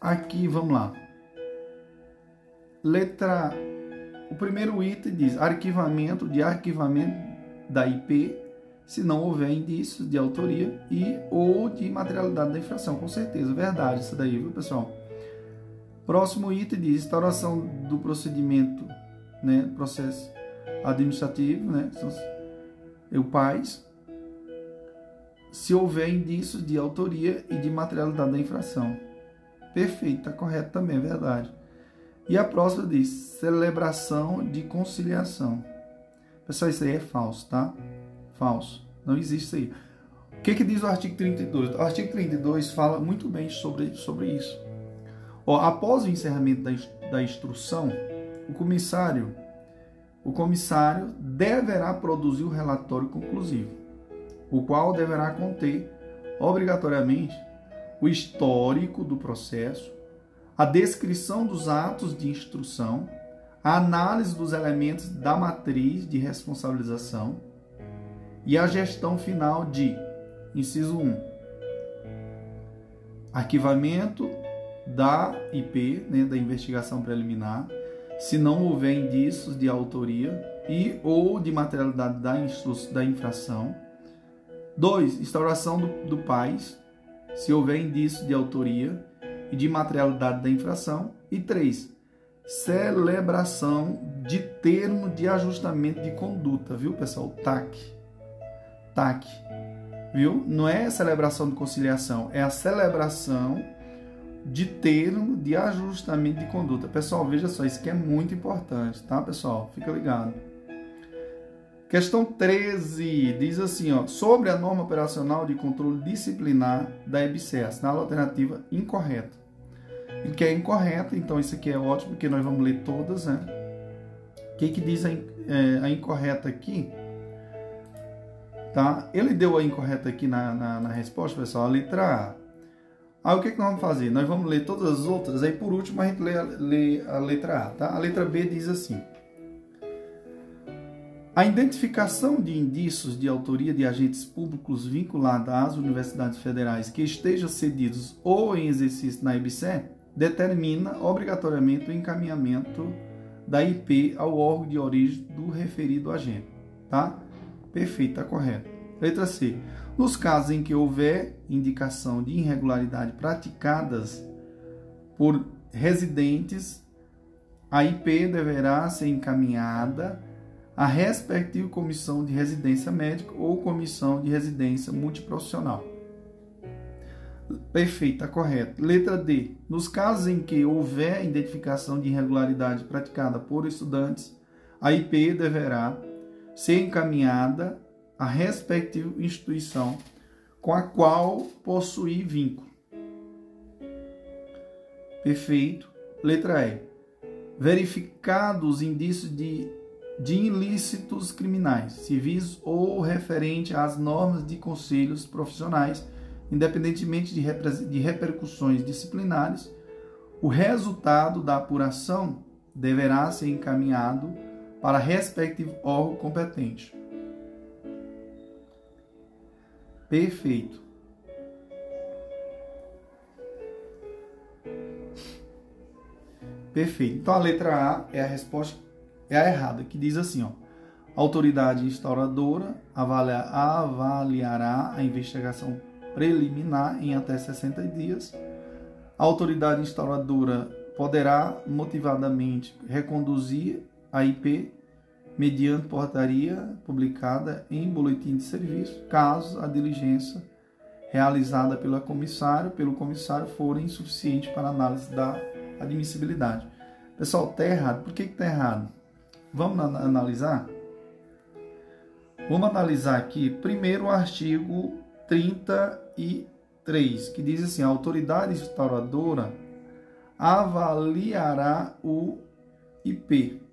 Aqui, vamos lá. Letra. O primeiro item diz arquivamento de arquivamento da IP se não houver indícios de autoria e ou de materialidade da infração. Com certeza, verdade isso daí, viu, pessoal? Próximo item diz instauração do procedimento, né, processo administrativo, né, o PAIS, se houver indícios de autoria e de materialidade da infração. Perfeito, está correto também, é verdade. E a próxima diz celebração de conciliação. Pessoal, isso aí é falso, tá? Falso. Não existe isso aí. O que, que diz o artigo 32? O artigo 32 fala muito bem sobre, sobre isso. Ó, após o encerramento da, da instrução, o comissário, o comissário deverá produzir o relatório conclusivo, o qual deverá conter obrigatoriamente o histórico do processo, a descrição dos atos de instrução, a análise dos elementos da matriz de responsabilização e a gestão final de, inciso 1, arquivamento da IP, né, da investigação preliminar, se não houver indícios de autoria e ou de materialidade da, da infração. 2. Instauração do, do PAIS, se houver indícios de autoria e de materialidade da infração. E 3. Celebração de termo de ajustamento de conduta, viu, pessoal? TAC. TAC. Viu? Não é celebração de conciliação, é a celebração de termo de ajustamento de conduta. Pessoal, veja só, isso aqui é muito importante, tá, pessoal? Fica ligado. Questão 13 diz assim, ó, sobre a norma operacional de controle disciplinar da EBC, assinala a alternativa incorreta. Ele quer incorreta, então isso aqui é ótimo, porque nós vamos ler todas, né? O que, que diz a, é, a incorreta aqui? Tá? Ele deu a incorreta aqui na, na, na resposta, pessoal, a letra A Aí o que, que nós vamos fazer? Nós vamos ler todas as outras, aí por último a gente lê lê a letra A, tá? A letra B diz assim: A identificação de indícios de autoria de agentes públicos vinculados às universidades federais que estejam cedidos ou em exercício na IBCE determina obrigatoriamente o encaminhamento da IP ao órgão de origem do referido agente, tá? Perfeito, tá correto. Letra C. Nos casos em que houver indicação de irregularidade praticadas por residentes, a IP deverá ser encaminhada à respectiva comissão de residência médica ou comissão de residência multiprofissional. Perfeito, está correto. Letra D. Nos casos em que houver identificação de irregularidade praticada por estudantes, a IP deverá ser encaminhada a respectiva instituição com a qual possuir vínculo. Perfeito. Letra E. Verificados indícios de, de ilícitos criminais, civis ou referente às normas de conselhos profissionais, independentemente de, de repercussões disciplinares, o resultado da apuração deverá ser encaminhado para respectivo órgão competente. Perfeito. Perfeito. Então a letra A é a resposta é a errada, que diz assim, ó: autoridade instauradora avaliará a investigação preliminar em até 60 dias. A autoridade instauradora poderá motivadamente reconduzir a IP mediante portaria publicada em boletim de serviço, caso a diligência realizada pelo comissário, pelo comissário for insuficiente para análise da admissibilidade. Pessoal, está errado. Por que está errado? Vamos analisar? Vamos analisar aqui primeiro o artigo 30 e 3, que diz assim: a autoridade instauradora avaliará o IP.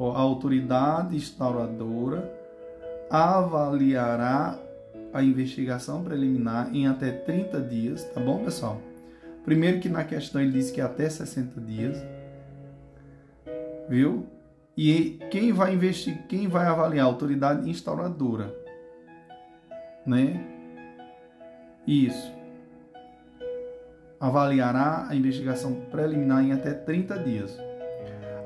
A autoridade instauradora avaliará a investigação preliminar em até 30 dias, tá bom, pessoal? Primeiro que na questão ele diz que é até 60 dias. Viu? E quem vai investir, quem vai avaliar a autoridade instauradora, né? Isso. Avaliará a investigação preliminar em até 30 dias.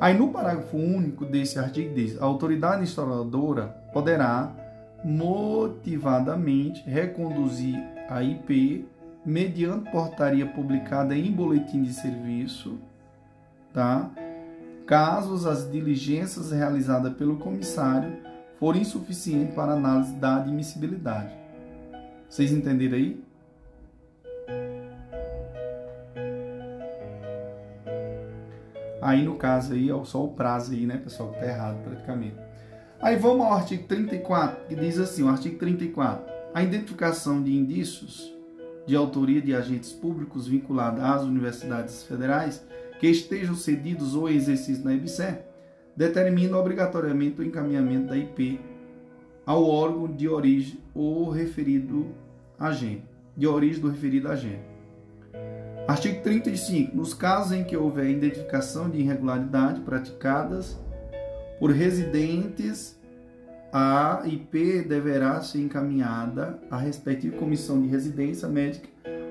Aí no parágrafo único desse artigo diz: a autoridade instauradora poderá motivadamente reconduzir a IP mediante portaria publicada em boletim de serviço, tá? Caso as diligências realizadas pelo comissário forem insuficientes para análise da admissibilidade. Vocês entenderam aí? Aí no caso aí, só o prazo aí, né, pessoal, tá errado praticamente. Aí vamos ao artigo 34, que diz assim, o artigo 34. A identificação de indícios de autoria de agentes públicos vinculados às universidades federais que estejam cedidos ou exercício na IBCE determina obrigatoriamente o encaminhamento da IP ao órgão de origem ou referido agente, de origem do referido agente. Artigo 35. Nos casos em que houver identificação de irregularidade praticadas por residentes, a IP deverá ser encaminhada à respectiva comissão de residência médica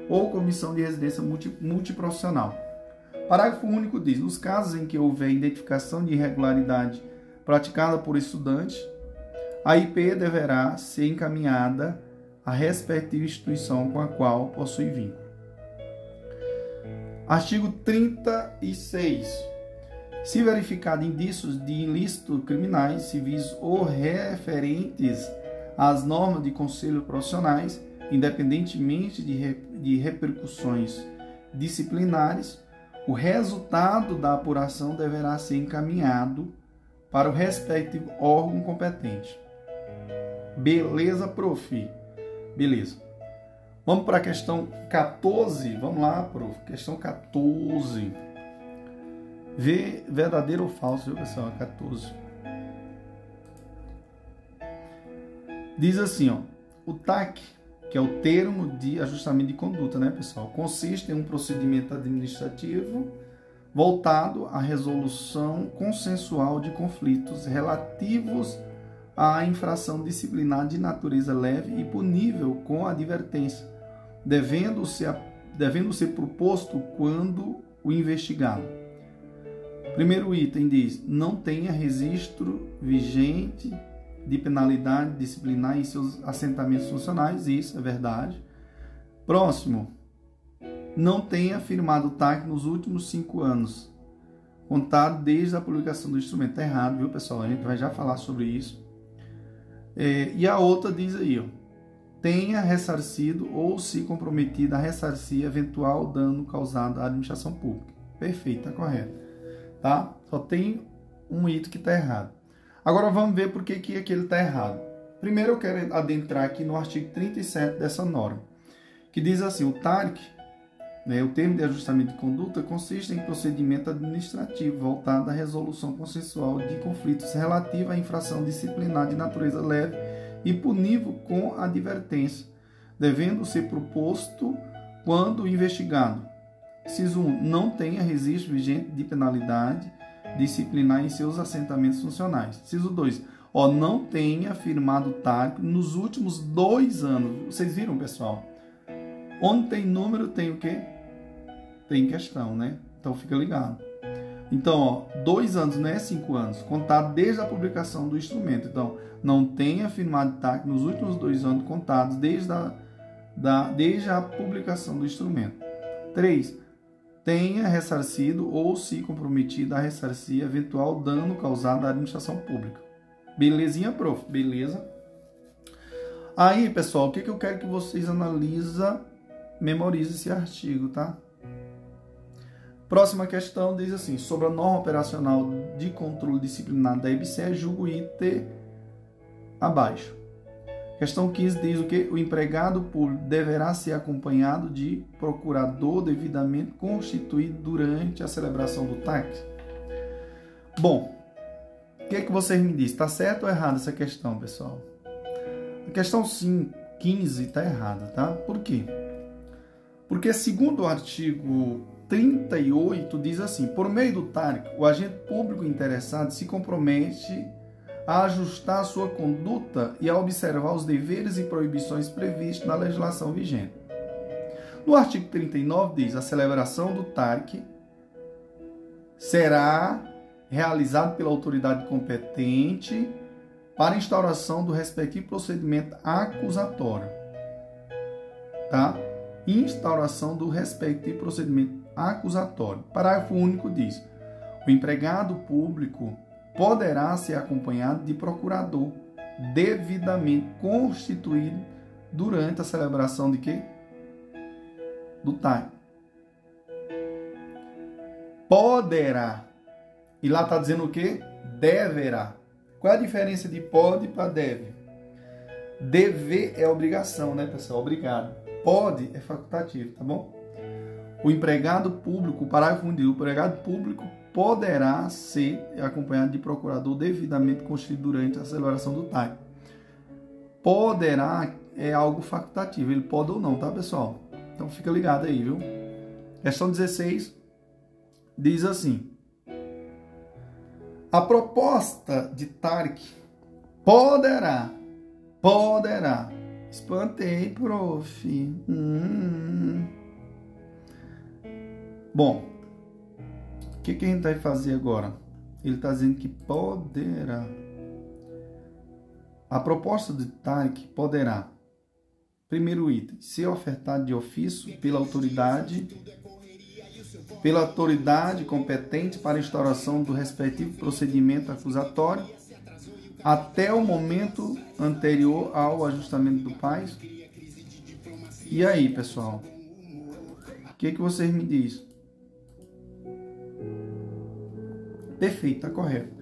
ou comissão de residência multi, multiprofissional. Parágrafo único diz: nos casos em que houver identificação de irregularidade praticada por estudante, a IP deverá ser encaminhada à respectiva instituição com a qual possui vínculo. Artigo 36. Se verificado indícios de ilícitos criminais, civis ou referentes às normas de conselho profissionais, independentemente de, de repercussões disciplinares, o resultado da apuração deverá ser encaminhado para o respectivo órgão competente. Beleza, prof? Beleza. Vamos para a questão 14. Vamos lá, prof. Questão 14. Ver verdadeiro ou falso, viu, pessoal? 14. Diz assim, ó. O TAC, que é o termo de ajustamento de conduta, né, pessoal? Consiste em um procedimento administrativo voltado à resolução consensual de conflitos relativos à infração disciplinar de natureza leve e punível com advertência, devendo ser, devendo ser proposto quando o investigado Primeiro item diz: não tenha registro vigente de penalidade disciplinar em seus assentamentos funcionais. Isso é verdade. Próximo: não tenha firmado TAC nos últimos cinco anos, contado desde a publicação do instrumento. Está errado, viu, pessoal? A gente vai já falar sobre isso. É, e a outra diz aí, ó, tenha ressarcido ou se comprometido a ressarcir eventual dano causado à administração pública. Perfeito, está correto tá? Só tem um item que está errado. Agora vamos ver por que, que aquele está errado. Primeiro eu quero adentrar aqui no artigo 37 dessa norma, que diz assim, o TARC, né, o termo de ajustamento de conduta, consiste em procedimento administrativo voltado à resolução consensual de conflitos relativo à infração disciplinar de natureza leve e punível com advertência, devendo ser proposto quando investigado, Inciso 1. Não tenha registro vigente de penalidade disciplinar em seus assentamentos funcionais. Inciso 2. Ó, não tenha firmado TAC nos últimos dois anos. Vocês viram, pessoal? Onde tem número, tem o quê? Tem questão, né? Então fica ligado. Então, ó, dois anos não é cinco anos, contado desde a publicação do instrumento. Então, não tenha firmado TAC nos últimos dois anos contados desde a, da, desde a publicação do instrumento. 3 tenha ressarcido ou se comprometido a ressarcir eventual dano causado à administração pública. Belezinha, prof? Beleza? Aí, pessoal, o que, que eu quero que vocês analisem, memorizem esse artigo, tá? Próxima questão diz assim: sobre a norma operacional de controle disciplinar da IBCE, julgo item abaixo. Questão 15 diz o que? O empregado público deverá ser acompanhado de procurador devidamente constituído durante a celebração do táxi. Bom, o que, é que vocês me dizem? Está certo ou errado essa questão, pessoal? A questão 5, 15 está errada, tá? Por quê? Porque segundo o artigo 38 diz assim: por meio do TARC, o agente público interessado se compromete a ajustar sua conduta e a observar os deveres e proibições previstos na legislação vigente. No artigo 39 diz: a celebração do TARC será realizada pela autoridade competente para instauração do respectivo procedimento acusatório. Tá? Instauração do respectivo procedimento acusatório. Parágrafo único diz: o empregado público poderá ser acompanhado de procurador devidamente constituído durante a celebração de quê? Do TAI. Poderá. E lá está dizendo o quê? Deverá. Qual é a diferença de pode para deve? Dever é obrigação, né, pessoal? Obrigado. Pode é facultativo, tá bom? O empregado público, o parágrafo 1 diz, o empregado público poderá ser acompanhado de procurador devidamente constituído durante a celebração do TAI. Poderá é algo facultativo, ele pode ou não, tá, pessoal? Então fica ligado aí, viu? Questão 16 diz assim: A proposta de Tark poderá, poderá. Espantei, prof. Hum. Bom, o que, que a gente vai fazer agora? Ele está dizendo que poderá. A proposta de Tarek poderá. Primeiro item, ser ofertado de ofício pela autoridade pela autoridade competente para instauração do respectivo procedimento acusatório até o momento anterior ao ajustamento do pais. E aí, pessoal? O que, que vocês me dizem? Perfeito, está correto.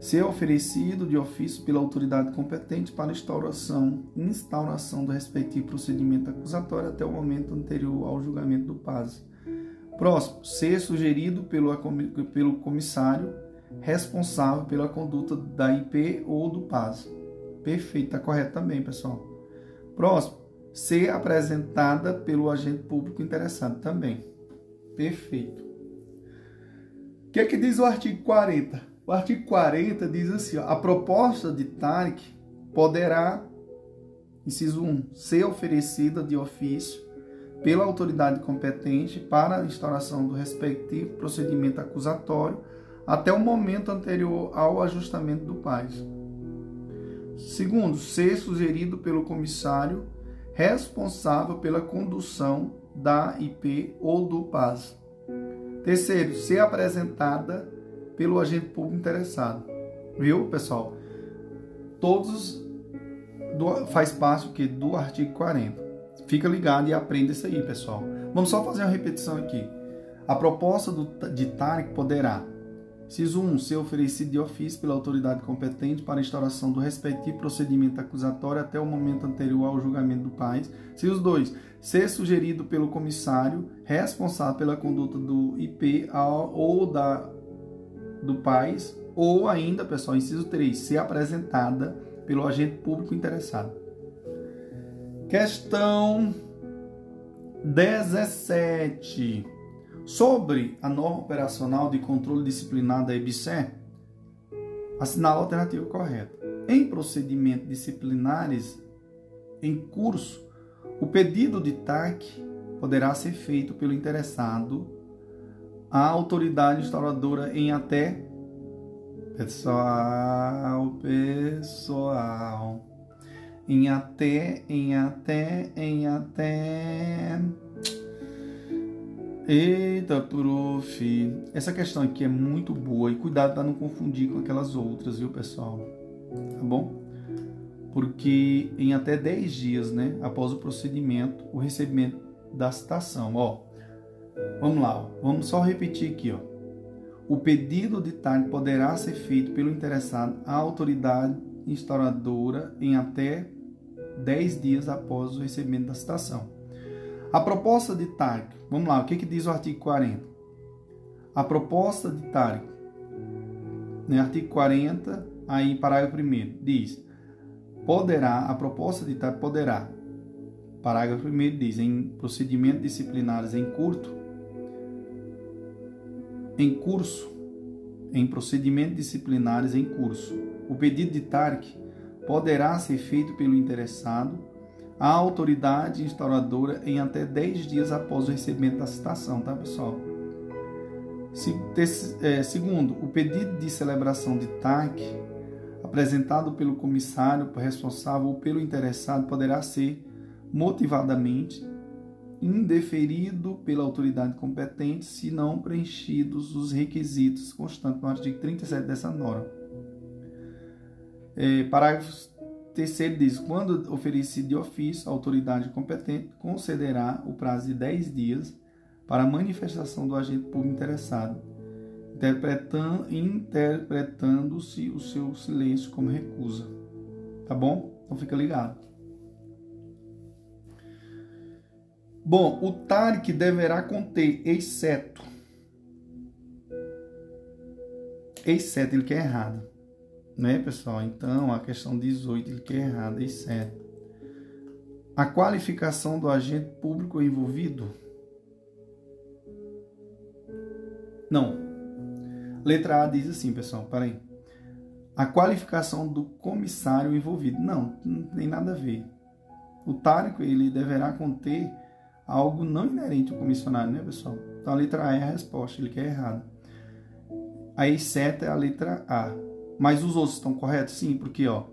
Ser oferecido de ofício pela autoridade competente para instauração, instauração do respectivo procedimento acusatório até o momento anterior ao julgamento do PAS. Próximo, ser sugerido pelo, pelo comissário responsável pela conduta da IP ou do PAS. Perfeito, está correto também, pessoal. Próximo, ser apresentada pelo agente público interessado também. Perfeito. O que é que diz o artigo 40? O artigo 40 diz assim: ó, a proposta de Tarek poderá, inciso 1, ser oferecida de ofício pela autoridade competente para a instauração do respectivo procedimento acusatório até o momento anterior ao ajustamento do PAS. Segundo, ser sugerido pelo comissário responsável pela condução da IP ou do PAS. Terceiro, ser apresentada pelo agente público interessado. Viu, pessoal? Todos do, faz parte que do artigo 40. Fica ligado e aprenda isso aí, pessoal. Vamos só fazer uma repetição aqui. A proposta do, de TARIC poderá Ciso 1. Ser oferecido de ofício pela autoridade competente para instauração do respectivo procedimento acusatório até o momento anterior ao julgamento do país. Ciso 2. Ser sugerido pelo comissário responsável pela conduta do IP ou da, do país. Ou ainda, pessoal, inciso 3. Ser apresentada pelo agente público interessado. Questão 17. Sobre a norma operacional de controle disciplinar da EBSE, assinala a alternativa correta. Em procedimentos disciplinares em curso, o pedido de TAC poderá ser feito pelo interessado à autoridade instauradora em até pessoal, pessoal, em até, em até, em até Eita, prof. Essa questão aqui é muito boa e cuidado para não confundir com aquelas outras, viu, pessoal? Tá bom? Porque em até 10 dias, né, após o procedimento, o recebimento da citação, ó. Vamos lá, ó. vamos só repetir aqui, ó. O pedido de TAG poderá ser feito pelo interessado à autoridade instauradora em até 10 dias após o recebimento da citação. A proposta de TARC, vamos lá, o que, que diz o artigo 40? A proposta de no né, artigo 40, aí parágrafo 1 diz: poderá, a proposta de TARC poderá, parágrafo 1 diz, em procedimentos disciplinares em curto, em curso, em procedimentos disciplinares em curso, o pedido de TARC poderá ser feito pelo interessado a autoridade instauradora em até 10 dias após o recebimento da citação, tá, pessoal? É, segundo, o pedido de celebração de TAC apresentado pelo comissário responsável ou pelo interessado poderá ser motivadamente indeferido pela autoridade competente se não preenchidos os requisitos constantes no artigo 37 dessa norma. É, parágrafos Terceiro diz: quando oferecido de ofício, a autoridade competente concederá o prazo de 10 dias para manifestação do agente público interessado, interpretando-se o seu silêncio como recusa. Tá bom? Então fica ligado. Bom, o TARIC deverá conter, exceto. Exceto, ele quer errado né, pessoal? Então, a questão 18 ele quer isso é a qualificação do agente público envolvido? Não. Letra A diz assim, pessoal, peraí. A qualificação do comissário envolvido. Não, não tem nada a ver. O tárico, ele deverá conter algo não inerente ao comissionário, né, pessoal? Então, a letra A é a resposta, ele quer errado. Aí, seta é a letra A. Mas os outros estão corretos? Sim, porque ó,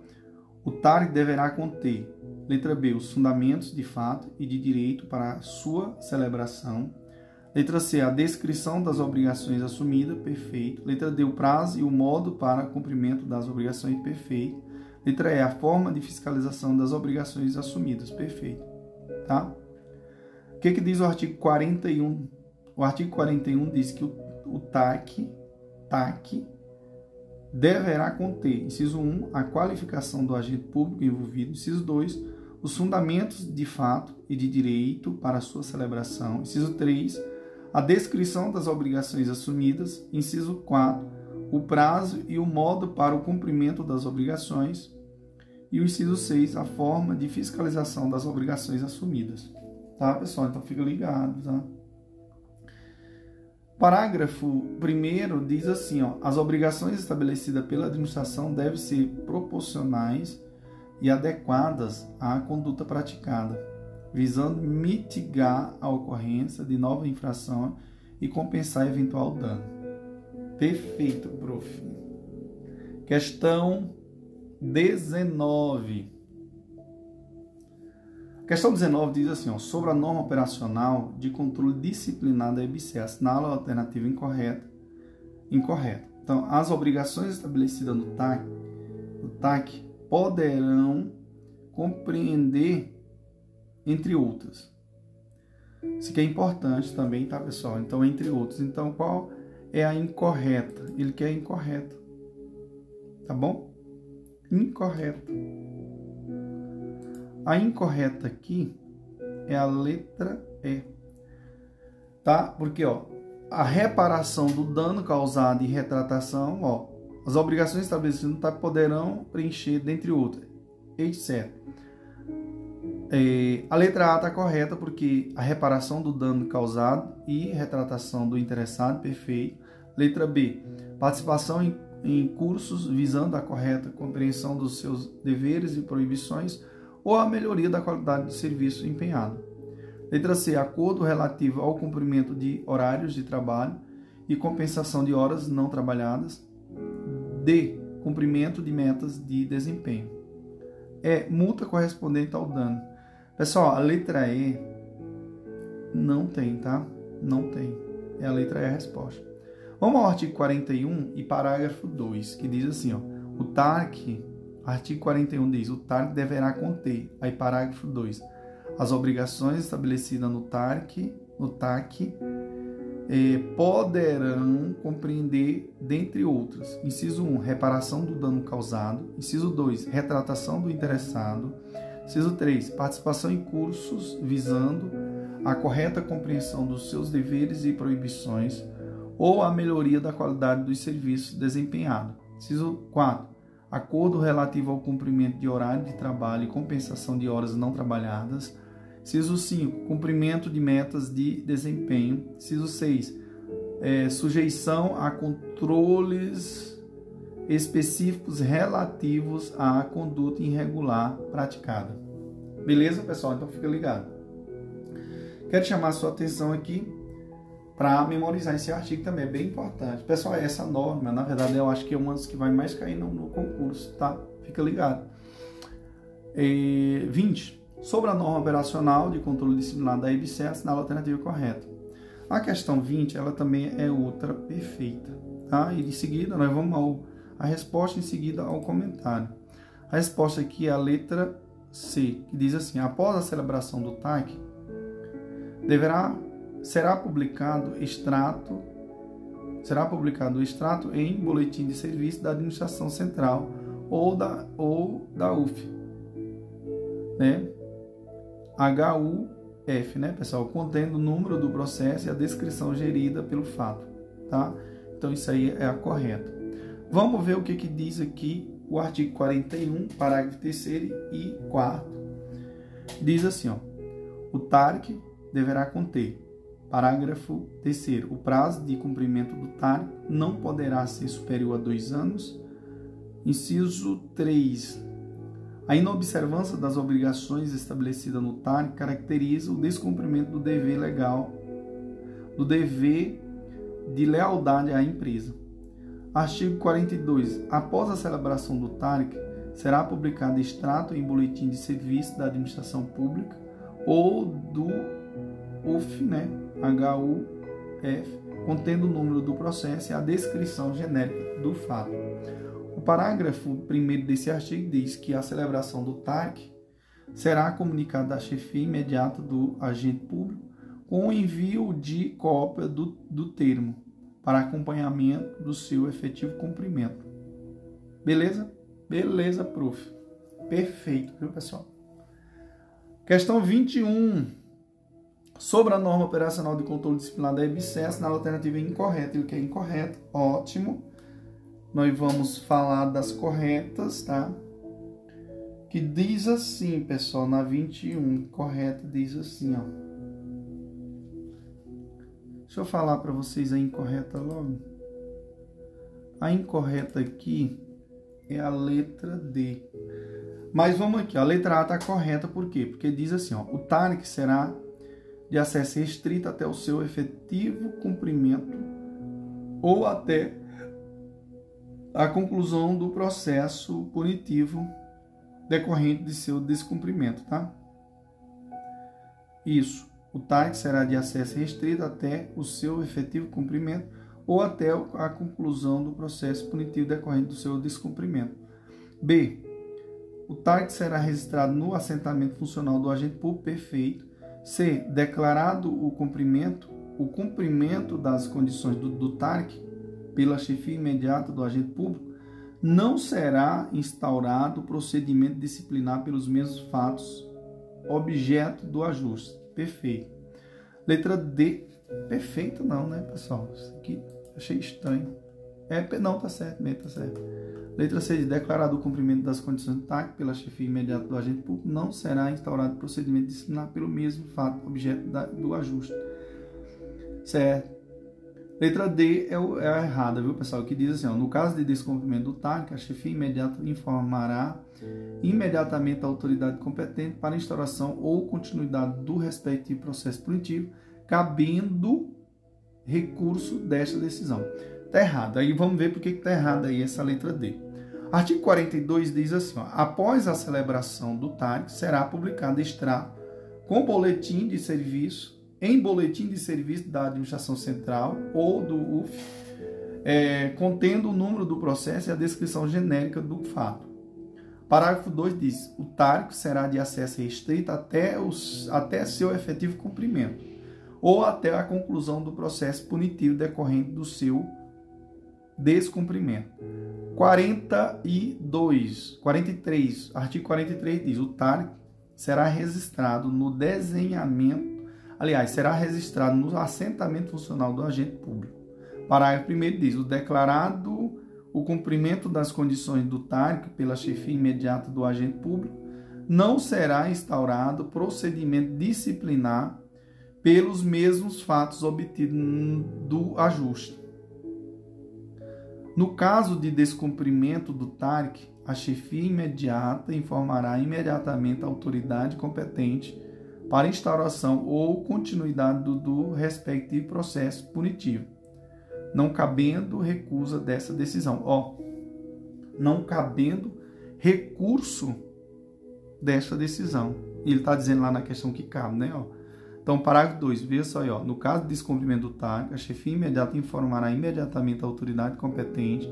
o TARC deverá conter, letra B, os fundamentos de fato e de direito para a sua celebração. Letra C, a descrição das obrigações assumidas, perfeito. Letra D, o prazo e o modo para cumprimento das obrigações, perfeito. Letra E, a forma de fiscalização das obrigações assumidas, perfeito. Tá? O que, que diz o artigo 41? O artigo 41 diz que o, o TAC, TAC deverá conter, inciso 1, a qualificação do agente público envolvido, inciso 2, os fundamentos de fato e de direito para sua celebração, inciso 3, a descrição das obrigações assumidas, inciso 4, o prazo e o modo para o cumprimento das obrigações, e o inciso 6, a forma de fiscalização das obrigações assumidas. Tá, pessoal? Então fica ligado, tá? Parágrafo 1 diz assim: ó, as obrigações estabelecidas pela administração devem ser proporcionais e adequadas à conduta praticada, visando mitigar a ocorrência de nova infração e compensar eventual dano. Perfeito, prof. Questão 19. Questão 19 diz assim, ó, sobre a norma operacional de controle disciplinar da EBC, assinala a alternativa incorreta. Incorreta. Então, as obrigações estabelecidas no TAC, no TAC poderão compreender, entre outras. Isso que é importante também, tá, pessoal? Então, entre outros. Então, qual é a incorreta? Ele quer incorreta. Tá bom? Incorreta. A incorreta aqui é a letra E. Tá? Porque, ó, a reparação do dano causado e retratação, ó, as obrigações estabelecidas no TAP poderão preencher, dentre outras, etc. É, a letra A está correta porque a reparação do dano causado e retratação do interessado, perfeito. Letra B, participação em, em cursos visando a correta compreensão dos seus deveres e proibições ou a melhoria da qualidade do serviço empenhado. Letra C. Acordo relativo ao cumprimento de horários de trabalho e compensação de horas não trabalhadas. D. Cumprimento de metas de desempenho. E. Multa correspondente ao dano. Pessoal, a letra E não tem, tá? Não tem. É a letra E a resposta. Vamos ao artigo 41 e parágrafo 2, que diz assim, ó. O TARC Artigo 41 diz: o TARC deverá conter, aí parágrafo 2, as obrigações estabelecidas no TARC, no TAC, eh, poderão compreender, dentre outras, inciso 1, reparação do dano causado, inciso 2, retratação do interessado, Inciso 3. Participação em cursos visando a correta compreensão dos seus deveres e proibições ou a melhoria da qualidade dos serviços desempenhados. Inciso 4. Acordo relativo ao cumprimento de horário de trabalho e compensação de horas não trabalhadas. Inciso 5. Cumprimento de metas de desempenho. Inciso 6. É, sujeição a controles específicos relativos à conduta irregular praticada. Beleza, pessoal? Então fica ligado. Quero chamar a sua atenção aqui para memorizar esse artigo também, é bem importante. Pessoal, essa norma, na verdade, eu acho que é uma das que vai mais cair no, no concurso, tá? Fica ligado. E, 20. Sobre a norma operacional de controle disciplinar da IBC, assinar a alternativa correta. A questão 20, ela também é outra perfeita, tá? E de seguida, nós vamos ao a resposta em seguida ao comentário. A resposta aqui é a letra C, que diz assim: após a celebração do TAC, deverá será publicado extrato será publicado o extrato em boletim de serviço da administração central ou da ou da UF, né? HUF, né, pessoal, contendo o número do processo e a descrição gerida pelo fato, tá? Então isso aí é a correta. Vamos ver o que, que diz aqui o artigo 41, parágrafo 3 e 4. Diz assim, ó, o TARC deverá conter, parágrafo 3 o prazo de cumprimento do TARC não poderá ser superior a dois anos. Inciso 3. A inobservância das obrigações estabelecidas no TARC caracteriza o descumprimento do dever legal, do dever de lealdade à empresa. Artigo 42. Após a celebração do TARC, será publicado extrato em boletim de serviço da administração pública ou do UF, né, HUF, contendo o número do processo e a descrição genérica do fato. O parágrafo 1 desse artigo diz que a celebração do TARC será comunicada à chefia imediata do agente público com o envio de cópia do, do termo para acompanhamento do seu efetivo cumprimento. Beleza? Beleza, prof. Perfeito, viu, pessoal? Questão 21. Sobre a norma operacional de controle disciplinar da EBSES, na alternativa incorreta. E o que é incorreto? Ótimo. Nós vamos falar das corretas, tá? Que diz assim, pessoal, na 21, correta diz assim, ó. Deixa eu falar para vocês a incorreta logo. A incorreta aqui é a letra D. Mas vamos aqui, a letra A está correta, por quê? Porque diz assim, ó, o TARIC será de acesso restrito até o seu efetivo cumprimento ou até a conclusão do processo punitivo decorrente de seu descumprimento, tá? Isso. O TARC será de acesso restrito até o seu efetivo cumprimento ou até a conclusão do processo punitivo decorrente do seu descumprimento. B. O TARC será registrado no assentamento funcional do agente público perfeito. C. Declarado o cumprimento, o cumprimento das condições do, do pela chefia imediata do agente público, não será instaurado procedimento disciplinar pelos mesmos fatos objeto do ajuste. Perfeito. Letra D. Perfeito não, né, pessoal? Isso aqui achei estranho. É, não, tá certo, mesmo, tá certo. Letra C. Declarado o cumprimento das condições do TAC pela chefia imediata do agente público, não será instaurado procedimento disciplinar pelo mesmo fato objeto da, do ajuste. Certo. Letra D é, o, é a errada, viu, pessoal? Que diz assim: ó, no caso de descumprimento do TAC, a chefia imediata informará imediatamente a autoridade competente para instauração ou continuidade do respectivo processo punitivo, cabendo recurso desta decisão. Está errado. Aí vamos ver por que está errada aí essa letra D. Artigo 42 diz assim: ó, após a celebração do TAC, será publicado extrato com boletim de serviço em boletim de serviço da administração central ou do UF, é, contendo o número do processo e a descrição genérica do fato. Parágrafo 2 diz: o tárco será de acesso restrito até, os, até seu efetivo cumprimento, ou até a conclusão do processo punitivo decorrente do seu descumprimento. 42, 43, artigo 43 diz: o tárco será registrado no desenhamento, aliás, será registrado no assentamento funcional do agente público. Parágrafo 1 diz: o declarado o cumprimento das condições do TARC pela chefia imediata do agente público, não será instaurado procedimento disciplinar pelos mesmos fatos obtidos do ajuste. No caso de descumprimento do TARC, a chefia imediata informará imediatamente a autoridade competente para instauração ou continuidade do, do respectivo processo punitivo não cabendo recusa dessa decisão. Ó, não cabendo recurso dessa decisão. Ele está dizendo lá na questão que cabe, né? Ó. Então, parágrafo 2, veja só aí, ó. No caso de descumprimento do TAC, a chefia imediata informará imediatamente a autoridade competente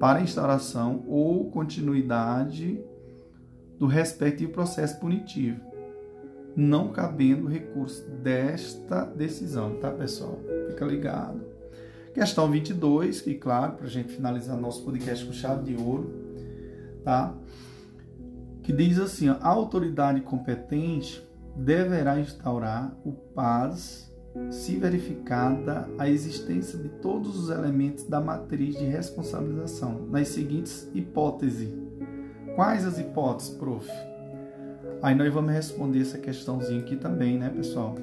para instauração ou continuidade do respectivo processo punitivo, não cabendo recurso desta decisão, tá, pessoal? Fica ligado. Questão 22, que claro, para a gente finalizar nosso podcast com chave de ouro, tá? Que diz assim: a autoridade competente deverá instaurar o PAS se verificada a existência de todos os elementos da matriz de responsabilização, nas seguintes hipóteses. Quais as hipóteses, prof? Aí nós vamos responder essa questãozinha aqui também, né, pessoal?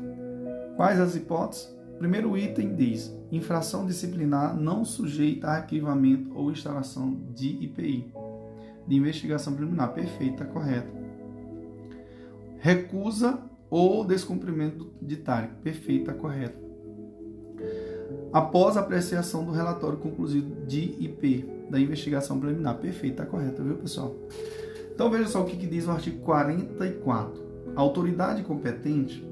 Quais as hipóteses? primeiro item diz: infração disciplinar não sujeita a arquivamento ou instalação de IPI, de investigação preliminar. Perfeito, está correto. Recusa ou descumprimento de TARIC. Perfeito, está correto. Após apreciação do relatório conclusivo de IP da investigação preliminar. Perfeito, está correto, viu, pessoal? Então veja só o que, diz o artigo 44. A autoridade competente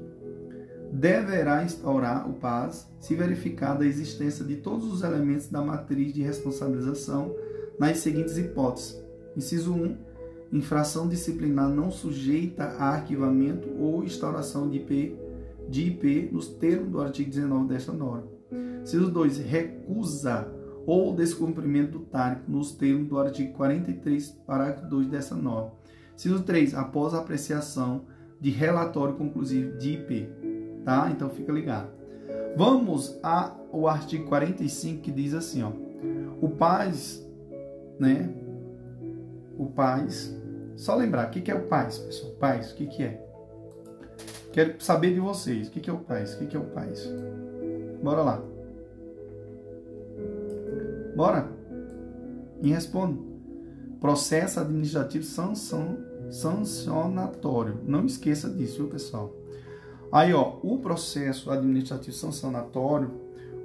deverá instaurar o PAS se verificada a existência de todos os elementos da matriz de responsabilização nas seguintes hipóteses. Inciso 1. Infração disciplinar não sujeita a arquivamento ou instauração de IP, de IP nos termos do artigo 19 desta norma. Inciso 2. Recusa ou descumprimento do TARIC nos termos do artigo 43, parágrafo 2 dessa norma. Inciso 3. Após a apreciação de relatório conclusivo de IP tá? Então fica ligado. Vamos ao artigo 45 que diz assim, ó. O paz, né? O paz. Só lembrar, o que é o paz, pessoal? Paz, o que é? Quero saber de vocês, o que é o paz? O que é o paz? Bora lá. Bora? E responde. Processo administrativo sanção, sancionatório. Não esqueça disso, viu, pessoal? Aí, ó, o processo administrativo sancionatório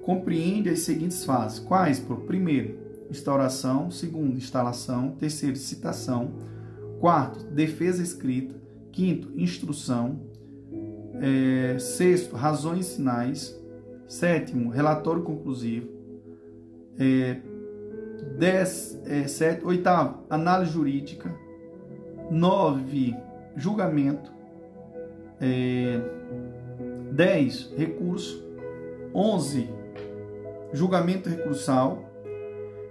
compreende as seguintes fases. Quais? Primeiro, instauração, segundo, instalação, terceiro, citação, quarto, defesa escrita, quinto, instrução, é, sexto, razões sinais, sétimo, relatório conclusivo, é, dez, é, sete, oitavo, análise jurídica, nove, julgamento, é, 10. Recurso. 11. Julgamento recursal.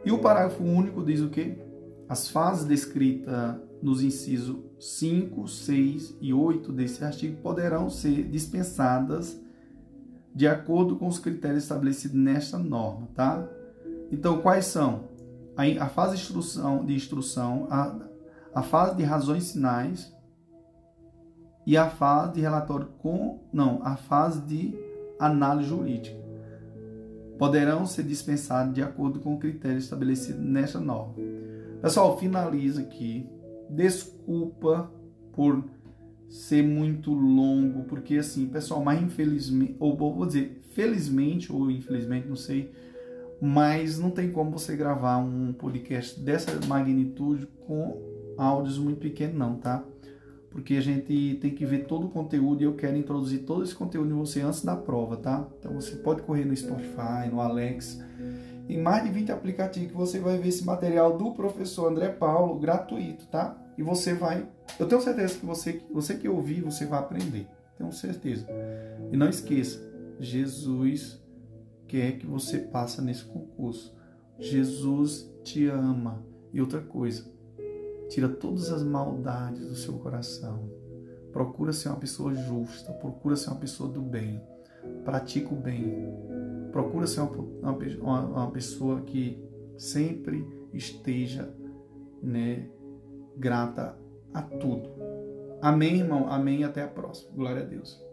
E o parágrafo único diz o quê? As fases descritas nos incisos 5, 6 e 8 desse artigo poderão ser dispensadas de acordo com os critérios estabelecidos nesta norma, tá? Então, quais são? A, fase de instrução, de instrução a, a fase de razões sinais, e a fase de relatório com, não, a fase de análise jurídica. Poderão ser dispensados de acordo com o critério estabelecido nesta norma. Pessoal, finaliza aqui. Desculpa por ser muito longo, porque assim, pessoal, mas infelizmente, ou vou dizer, felizmente ou infelizmente, não sei, mas não tem como você gravar um podcast dessa magnitude com áudios muito pequenos, não, tá? porque a gente tem que ver todo o conteúdo e eu quero introduzir todo esse conteúdo em você antes da prova, tá? Então você pode correr no Spotify, no Alex, em mais de 20 aplicativos que você vai ver esse material do professor André Paulo gratuito, tá? E você vai, eu tenho certeza que você, você que ouvir, você vai aprender. Tenho certeza. E não esqueça, Jesus quer que você passe nesse concurso. Jesus te ama. E outra coisa, Tira todas as maldades do seu coração. Procura ser uma pessoa justa, procura ser uma pessoa do bem, pratica o bem, procura ser uma, uma, uma pessoa que sempre esteja né, grata a tudo. Amém, irmão? Amém. Até a próxima. Glória a Deus.